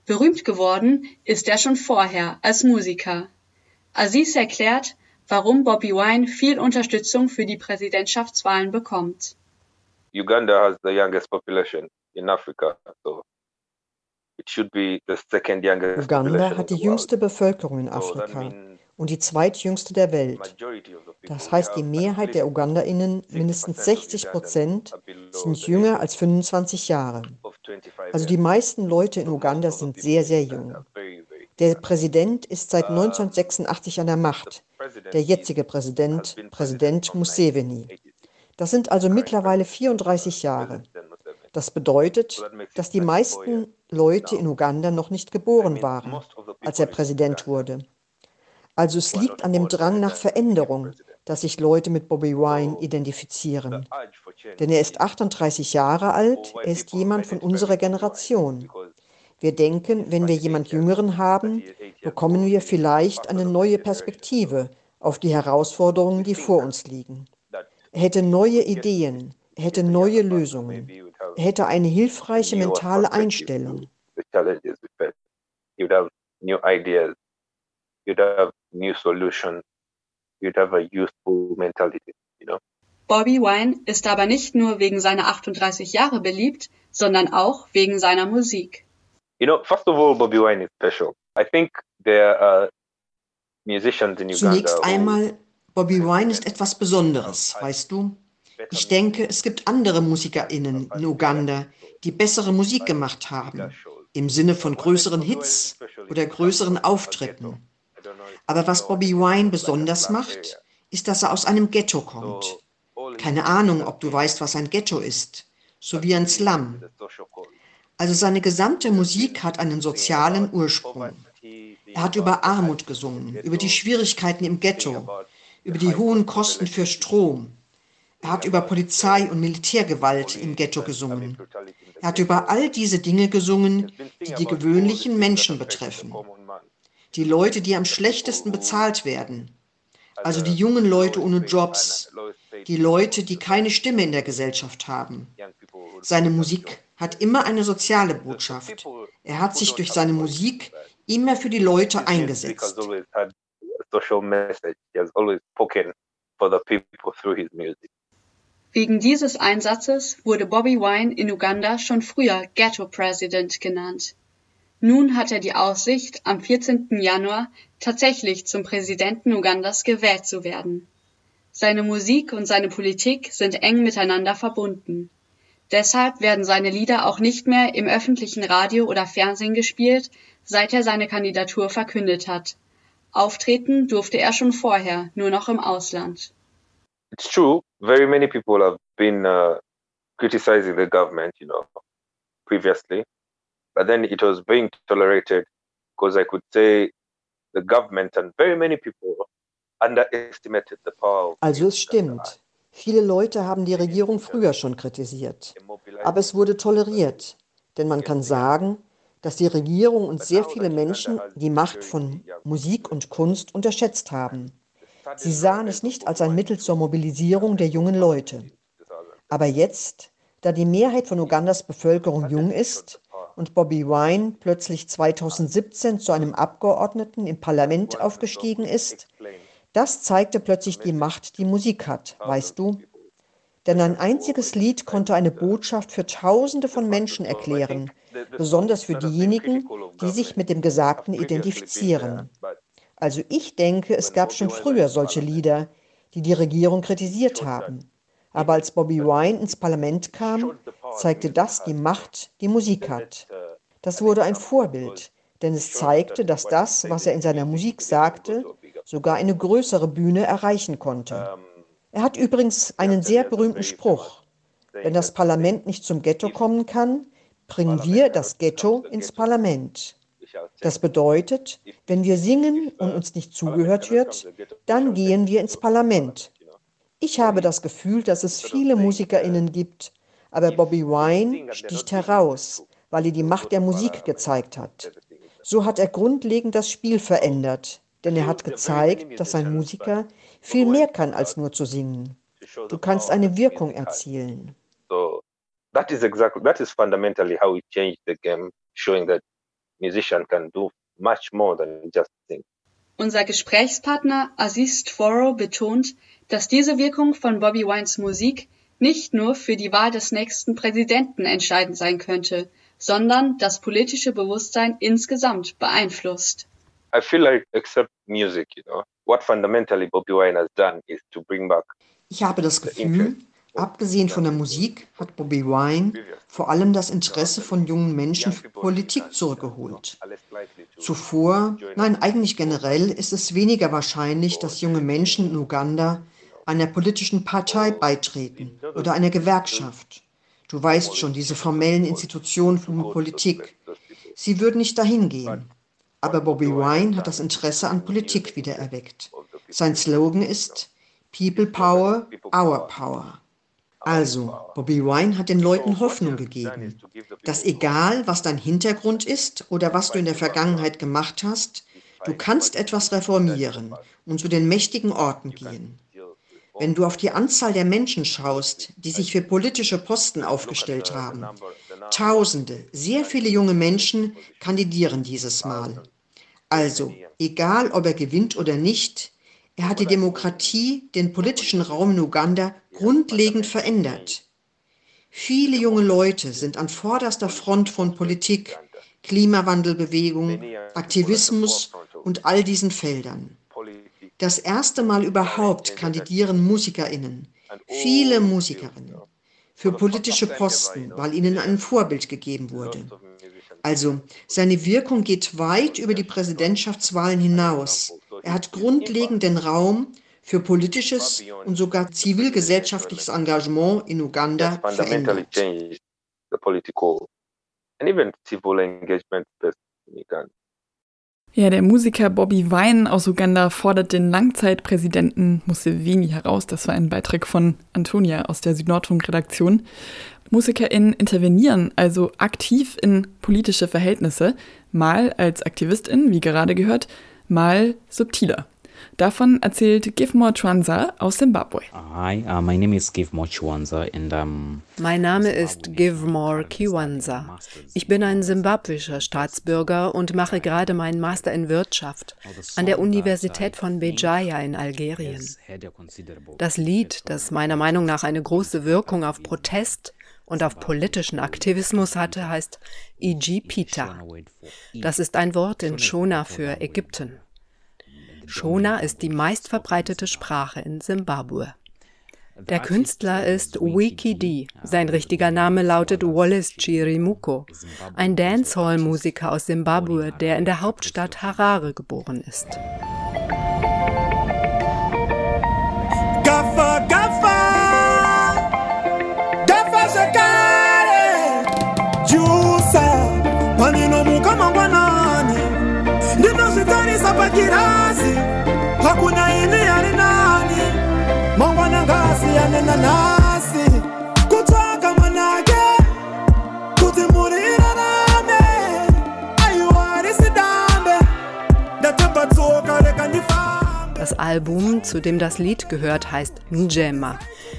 R: Berühmt geworden ist er schon vorher als Musiker. Aziz erklärt, warum Bobby Wine viel Unterstützung für die Präsidentschaftswahlen bekommt.
Q: Uganda has the youngest population in Africa, so it should be the second youngest
P: Uganda
Q: population
P: hat die jüngste Bevölkerung in Afrika und die zweitjüngste der Welt. Das heißt, die Mehrheit der UgandaInnen, mindestens 60 Prozent, sind jünger als 25 Jahre. Also die meisten Leute in Uganda sind sehr, sehr jung. Der Präsident ist seit 1986 an der Macht. Der jetzige Präsident, Präsident Museveni. Das sind also mittlerweile 34 Jahre. Das bedeutet, dass die meisten Leute in Uganda noch nicht geboren waren, als er Präsident wurde. Also es liegt an dem Drang nach Veränderung, dass sich Leute mit Bobby Wine identifizieren. Denn er ist 38 Jahre alt, er ist jemand von unserer Generation. Wir denken, wenn wir jemand Jüngeren haben, bekommen wir vielleicht eine neue Perspektive auf die Herausforderungen, die vor uns liegen. Er hätte neue Ideen, er hätte neue Lösungen, er hätte eine hilfreiche mentale Einstellung.
Q: You'd have new ideas, you'd have a youthful mentality, you know.
R: Bobby Wine ist aber nicht nur wegen seiner 38 Jahre beliebt, sondern auch wegen seiner Musik.
Q: You know, first of all, Bobby Wine is special. I think there are musicians in Uganda.
P: Zunächst einmal, Bobby Wine ist etwas Besonderes, weißt du? Ich denke, es gibt andere MusikerInnen in Uganda, die bessere Musik gemacht haben, im Sinne von größeren Hits oder größeren Auftritten. Aber was Bobby Wine besonders macht, ist, dass er aus einem Ghetto kommt. Keine Ahnung, ob du weißt, was ein Ghetto ist, so wie ein Slum. Also seine gesamte Musik hat einen sozialen Ursprung. Er hat über Armut gesungen, über die Schwierigkeiten im Ghetto, über die hohen Kosten für Strom. Er hat über Polizei und Militärgewalt im Ghetto gesungen. Er hat über all diese Dinge gesungen, die die gewöhnlichen Menschen betreffen. Die Leute, die am schlechtesten bezahlt werden. Also die jungen Leute ohne Jobs, die Leute, die keine Stimme in der Gesellschaft haben. Seine Musik hat immer eine soziale Botschaft. Er hat sich durch seine Musik immer für die Leute eingesetzt.
R: Wegen dieses Einsatzes wurde Bobby Wine in Uganda schon früher Ghetto President genannt. Nun hat er die Aussicht, am 14. Januar tatsächlich zum Präsidenten Ugandas gewählt zu werden. Seine Musik und seine Politik sind eng miteinander verbunden. Deshalb werden seine Lieder auch nicht mehr im öffentlichen Radio oder Fernsehen gespielt, seit er seine Kandidatur verkündet hat. Auftreten durfte er schon vorher, nur noch im Ausland.
Q: It's true, very many people have been uh, criticizing the government, you know, previously, but then it was being tolerated because I could say the government and very many people underestimated the power
P: Also es stimmt. Viele Leute haben die Regierung früher schon kritisiert. Aber es wurde toleriert. Denn man kann sagen, dass die Regierung und sehr viele Menschen die Macht von Musik und Kunst unterschätzt haben. Sie sahen es nicht als ein Mittel zur Mobilisierung der jungen Leute. Aber jetzt, da die Mehrheit von Ugandas Bevölkerung jung ist und Bobby Wine plötzlich 2017 zu einem Abgeordneten im Parlament aufgestiegen ist, das zeigte plötzlich die Macht, die Musik hat, weißt du? Denn ein einziges Lied konnte eine Botschaft für Tausende von Menschen erklären, besonders für diejenigen, die sich mit dem Gesagten identifizieren. Also ich denke, es gab schon früher solche Lieder, die die Regierung kritisiert haben. Aber als Bobby Wine ins Parlament kam, zeigte das die Macht, die Musik hat. Das wurde ein Vorbild, denn es zeigte, dass das, was er in seiner Musik sagte, sogar eine größere Bühne erreichen konnte. Er hat übrigens einen sehr berühmten Spruch. Wenn das Parlament nicht zum Ghetto kommen kann, bringen wir das Ghetto ins Parlament. Das bedeutet, wenn wir singen und uns nicht zugehört wird, dann gehen wir ins Parlament. Ich habe das Gefühl, dass es viele Musikerinnen gibt, aber Bobby Wine sticht heraus, weil er die Macht der Musik gezeigt hat. So hat er grundlegend das Spiel verändert, denn er hat gezeigt, dass ein Musiker viel mehr kann als nur zu singen. Du kannst eine Wirkung erzielen.
Q: So that is exactly that is fundamentally how we changed the game, showing that musician can do much more than just sing.
R: Unser Gesprächspartner Aziz Tforo betont, dass diese Wirkung von Bobby Wines Musik nicht nur für die Wahl des nächsten Präsidenten entscheidend sein könnte, sondern das politische Bewusstsein insgesamt beeinflusst.
Q: I feel like except music, you know, what fundamentally Bobby Wine has done is to bring back
P: Ich habe das Gefühl, abgesehen von der Musik hat Bobby Wine vor allem das Interesse von jungen Menschen für Politik zurückgeholt. Zuvor, nein, eigentlich generell ist es weniger wahrscheinlich, dass junge Menschen in Uganda einer politischen Partei beitreten oder einer Gewerkschaft. Du weißt schon, diese formellen Institutionen für Politik. Sie würden nicht dahin gehen. Aber Bobby Wine hat das Interesse an Politik wiedererweckt. Sein Slogan ist People Power, Our Power. Also, Bobby Wine hat den Leuten Hoffnung gegeben, dass egal, was dein Hintergrund ist oder was du in der Vergangenheit gemacht hast, du kannst etwas reformieren und zu den mächtigen Orten gehen. Wenn du auf die Anzahl der Menschen schaust, die sich für politische Posten aufgestellt haben, Tausende, sehr viele junge Menschen kandidieren dieses Mal. Also, egal ob er gewinnt oder nicht, er hat die Demokratie, den politischen Raum in Uganda grundlegend verändert. Viele junge Leute sind an vorderster Front von Politik, Klimawandelbewegung, Aktivismus und all diesen Feldern. Das erste Mal überhaupt kandidieren Musikerinnen, viele Musikerinnen, für politische Posten, weil ihnen ein Vorbild gegeben wurde. Also seine Wirkung geht weit über die Präsidentschaftswahlen hinaus. Er hat grundlegend den Raum für politisches und sogar zivilgesellschaftliches Engagement in Uganda verändert.
Q: and even civil engagement in Uganda.
A: Ja, der Musiker Bobby Wine aus Uganda fordert den Langzeitpräsidenten Museveni heraus. Das war ein Beitrag von Antonia aus der Südnordfunk-Redaktion. MusikerInnen intervenieren also aktiv in politische Verhältnisse, mal als AktivistInnen, wie gerade gehört, mal subtiler. Davon erzählt Gifmore Chwanza aus Zimbabwe.
S: Hi, uh, my name is Givmore Chwanza and um,
T: Mein Name ist Givmore Kiwanza. Ich bin ein simbabwischer Staatsbürger und mache gerade meinen Master in Wirtschaft an der Universität von Bejaia in Algerien. Das Lied, das meiner Meinung nach eine große Wirkung auf Protest und auf politischen Aktivismus hatte, heißt Ijipita. Das ist ein Wort in Shona für Ägypten. Shona ist die meistverbreitete Sprache in Simbabwe. Der Künstler ist Wiki D. Sein richtiger Name lautet Wallace Chirimuko, ein Dancehall-Musiker aus Simbabwe, der in der Hauptstadt Harare geboren ist.
O: Gafa, gafa, gafa shakare, jusa, manino mukama mwanani, ndino shetani sapakirasi, hakuna
T: ile alina zu dem das Lied gehört, heißt Njema.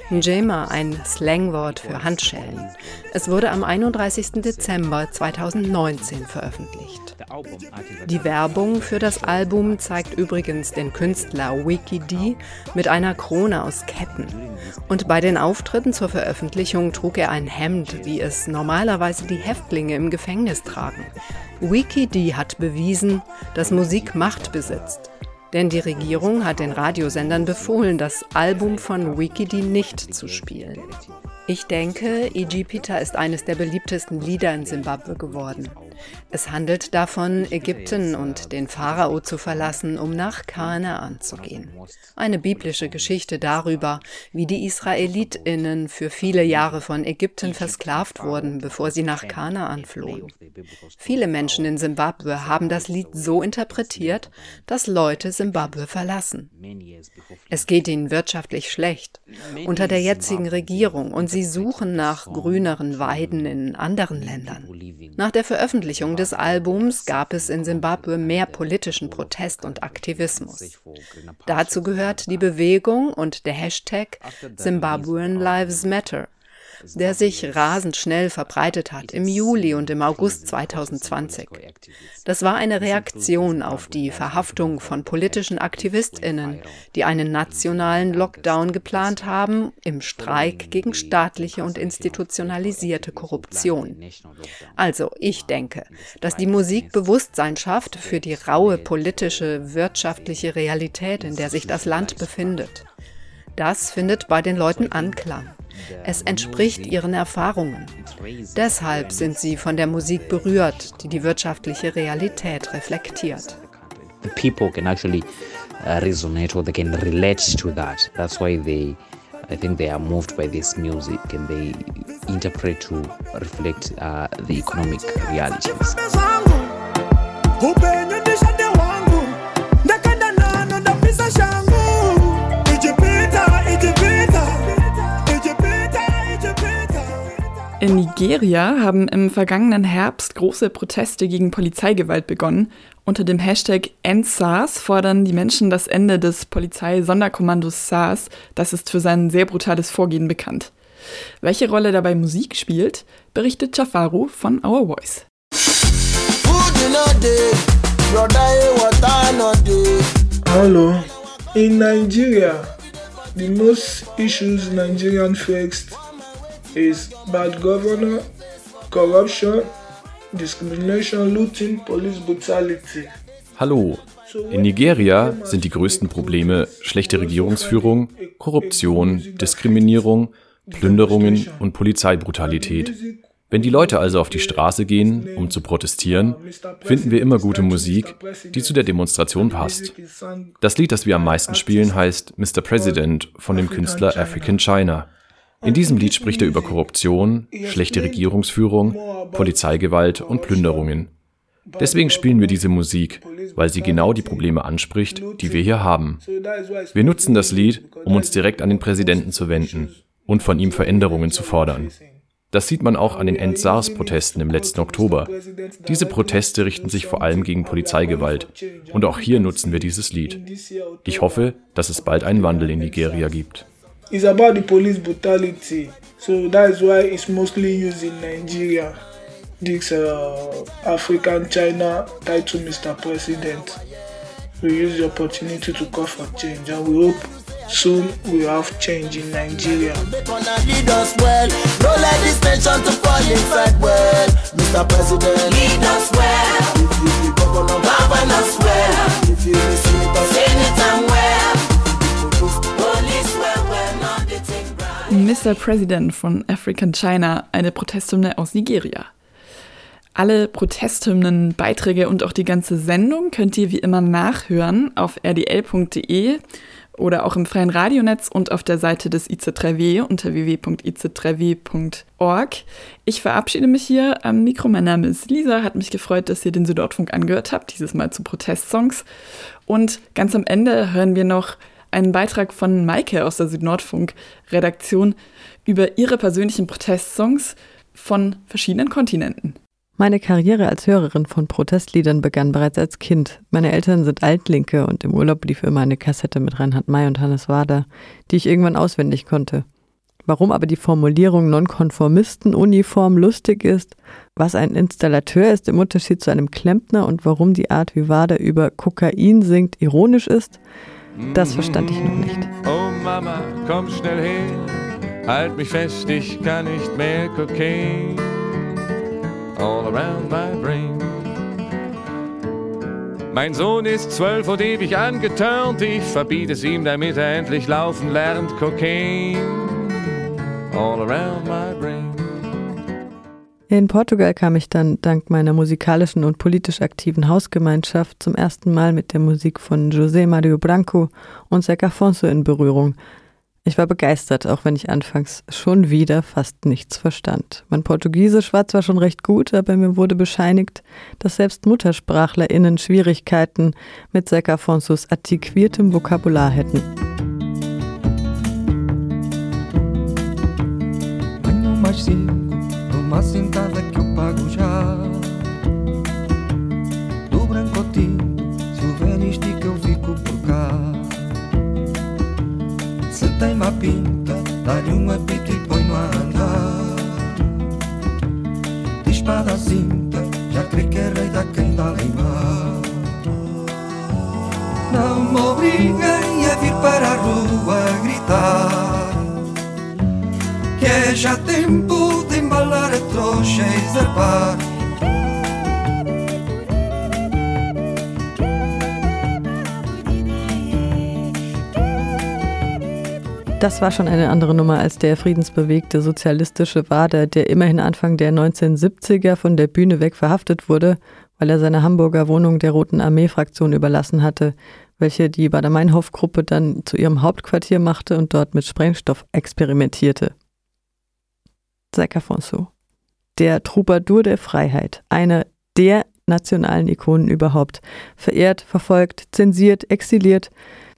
T: Njema, ein Slangwort für Handschellen. Es wurde am 31. Dezember 2019 veröffentlicht. Die Werbung für das Album zeigt übrigens den Künstler Wiki D mit einer Krone aus Ketten. Und bei den Auftritten zur Veröffentlichung trug er ein Hemd, wie es normalerweise die Häftlinge im Gefängnis tragen. Wiki D hat bewiesen, dass Musik Macht besitzt. Denn die Regierung hat den Radiosendern befohlen, das Album von Wikidi nicht zu spielen. Ich denke, Ijipita ist eines der beliebtesten Lieder in Simbabwe geworden. Es handelt davon, Ägypten und den Pharao zu verlassen, um nach Kanaan zu gehen. Eine biblische Geschichte darüber, wie die Israelitinnen für viele Jahre von Ägypten versklavt wurden, bevor sie nach Kanaan flohen. Viele Menschen in Simbabwe haben das Lied so interpretiert, dass Leute Simbabwe verlassen. Es geht ihnen wirtschaftlich schlecht unter der jetzigen Regierung und sie suchen nach grüneren Weiden in anderen Ländern. Nach der Veröffentlichung des Albums gab es in Simbabwe mehr politischen Protest und Aktivismus. Dazu gehört die Bewegung und der Hashtag Zimbabwean Lives Matter der sich rasend schnell verbreitet hat im Juli und im August 2020. Das war eine Reaktion auf die Verhaftung von politischen Aktivistinnen, die einen nationalen Lockdown geplant haben im Streik gegen staatliche und institutionalisierte Korruption. Also, ich denke, dass die Musik Bewusstsein schafft für die raue politische, wirtschaftliche Realität, in der sich das Land befindet. Das findet bei den Leuten Anklang. Es entspricht ihren Erfahrungen. Deshalb sind sie von der Musik berührt, die die wirtschaftliche Realität reflektiert.
S: the people can actually uh, resonate or they can relate to that. That's why they, I think, they are moved by this music and they interpret to reflect uh, the economic realities.
A: In Nigeria haben im vergangenen Herbst große Proteste gegen Polizeigewalt begonnen. Unter dem Hashtag EndSARS fordern die Menschen das Ende des Polizeisonderkommandos SARS. Das ist für sein sehr brutales Vorgehen bekannt. Welche Rolle dabei Musik spielt, berichtet Jafaru von Our Voice.
U: Hello. In Nigeria, the most issues Nigerian faced is bad governor, corruption, discrimination, looting, police brutality.
K: Hallo. In Nigeria sind die größten Probleme schlechte Regierungsführung, Korruption, Diskriminierung, Plünderungen und Polizeibrutalität. Wenn die Leute also auf die Straße gehen, um zu protestieren, finden wir immer gute Musik, die zu der Demonstration passt. Das Lied, das wir am meisten spielen, heißt Mr. President von dem Künstler African China. In diesem Lied spricht er über Korruption, schlechte Regierungsführung, Polizeigewalt und Plünderungen. Deswegen spielen wir diese Musik, weil sie genau die Probleme anspricht, die wir hier haben. Wir nutzen das Lied, um uns direkt an den Präsidenten zu wenden und von ihm Veränderungen zu fordern. Das sieht man auch an den End-SARS-Protesten im letzten Oktober. Diese Proteste richten sich vor allem gegen Polizeigewalt. Und auch hier nutzen wir dieses Lied. Ich hoffe, dass es bald einen Wandel in Nigeria gibt.
U: It's about the police brutality. So that's why it's mostly used in Nigeria. This uh, African China title, Mr. President. We use the opportunity to call for change and we hope soon we have change in Nigeria.
V: Mr. President, lead us well. If you be governor, govern us well. If you be senator, senator well.
A: Mr. President von African China, eine Protesthymne aus Nigeria. Alle Protesthymnen, Beiträge und auch die ganze Sendung könnt ihr wie immer nachhören auf rdl.de oder auch im freien Radionetz und auf der Seite des IC3W unter www.ic3w.org. Ich verabschiede mich hier am Mikro. Mein Name ist Lisa. Hat mich gefreut, dass ihr den Südortfunk angehört habt, dieses Mal zu Protestsongs. Und ganz am Ende hören wir noch einen Beitrag von Maike aus der Südnordfunk-Redaktion über ihre persönlichen Protestsongs von verschiedenen Kontinenten.
D: Meine Karriere als Hörerin von Protestliedern begann bereits als Kind. Meine Eltern sind Altlinke und im Urlaub lief immer eine Kassette mit Reinhard May und Hannes Wader, die ich irgendwann auswendig konnte. Warum aber die Formulierung Nonkonformisten-Uniform lustig ist, was ein Installateur ist im Unterschied zu einem Klempner und warum die Art, wie Wader über Kokain singt, ironisch ist, das verstand ich noch nicht.
W: Oh Mama, komm schnell her, halt mich fest, ich kann nicht mehr Kokain. All around my brain. Mein Sohn ist zwölf und ewig angetörnt, ich verbiete es ihm, damit er endlich laufen lernt. Kokain. All around my brain.
D: In Portugal kam ich dann dank meiner musikalischen und politisch aktiven Hausgemeinschaft zum ersten Mal mit der Musik von José Mario Branco und Zeca Afonso in Berührung. Ich war begeistert, auch wenn ich anfangs schon wieder fast nichts verstand. Mein Portugiesisch war zwar schon recht gut, aber mir wurde bescheinigt, dass selbst MuttersprachlerInnen Schwierigkeiten mit Zeca Afonsos antiquiertem Vokabular hätten.
X: Numa sentada que eu pago já. Do branco ao tinto, se velho estica eu fico por cá. Se tem má pinta, dá-lhe um apito e põe-no a andar. De espada à cinta, já creio que é rei da quem dá mar. Não me obriguem a vir para a rua gritar É já tempo de embalar a trouxa e zarpar
D: Das war schon eine andere Nummer als der friedensbewegte sozialistische Wader, der immerhin Anfang der 1970er von der Bühne weg verhaftet wurde, weil er seine Hamburger Wohnung der Roten Armee-Fraktion überlassen hatte, welche die Bader-Meinhof-Gruppe dann zu ihrem Hauptquartier machte und dort mit Sprengstoff experimentierte. Zeca Afonso. Der Troubadour der Freiheit, einer der nationalen Ikonen überhaupt, verehrt, verfolgt, zensiert, exiliert,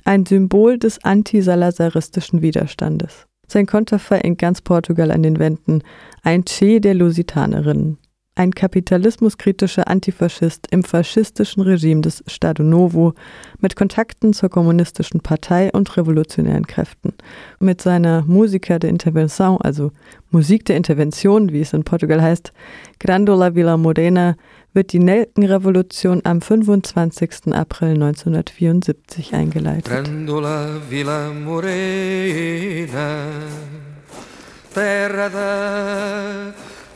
D: ein Symbol des antisalazaristischen Widerstandes. Sein Konterfei in ganz Portugal an den Wänden, ein Che der Lusitanerinnen, ein kapitalismuskritischer Antifaschist im faschistischen Regime des Estado Novo mit Kontakten zur kommunistischen Partei und revolutionären Kräften. Mit seiner Musica de Intervenção, also Musik der Intervention, wie es in Portugal heißt, Grandola Vila Morena, wird die Nelkenrevolution am 25. April 1974 eingeleitet.
X: Grandola Vila Morena, terra da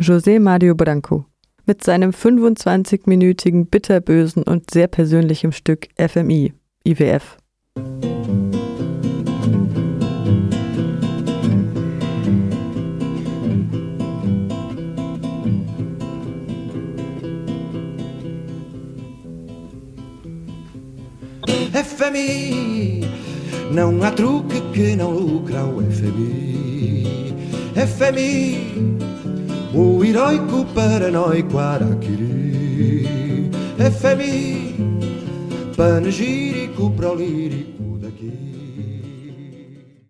D: José Mario Branco mit seinem 25-minütigen bitterbösen und sehr persönlichen Stück FMI, IWF.
Y: FMI, não há truque que não lucra o FMI. FMI, o heroico paranoico Araquiri. FMI, panegírico prolírico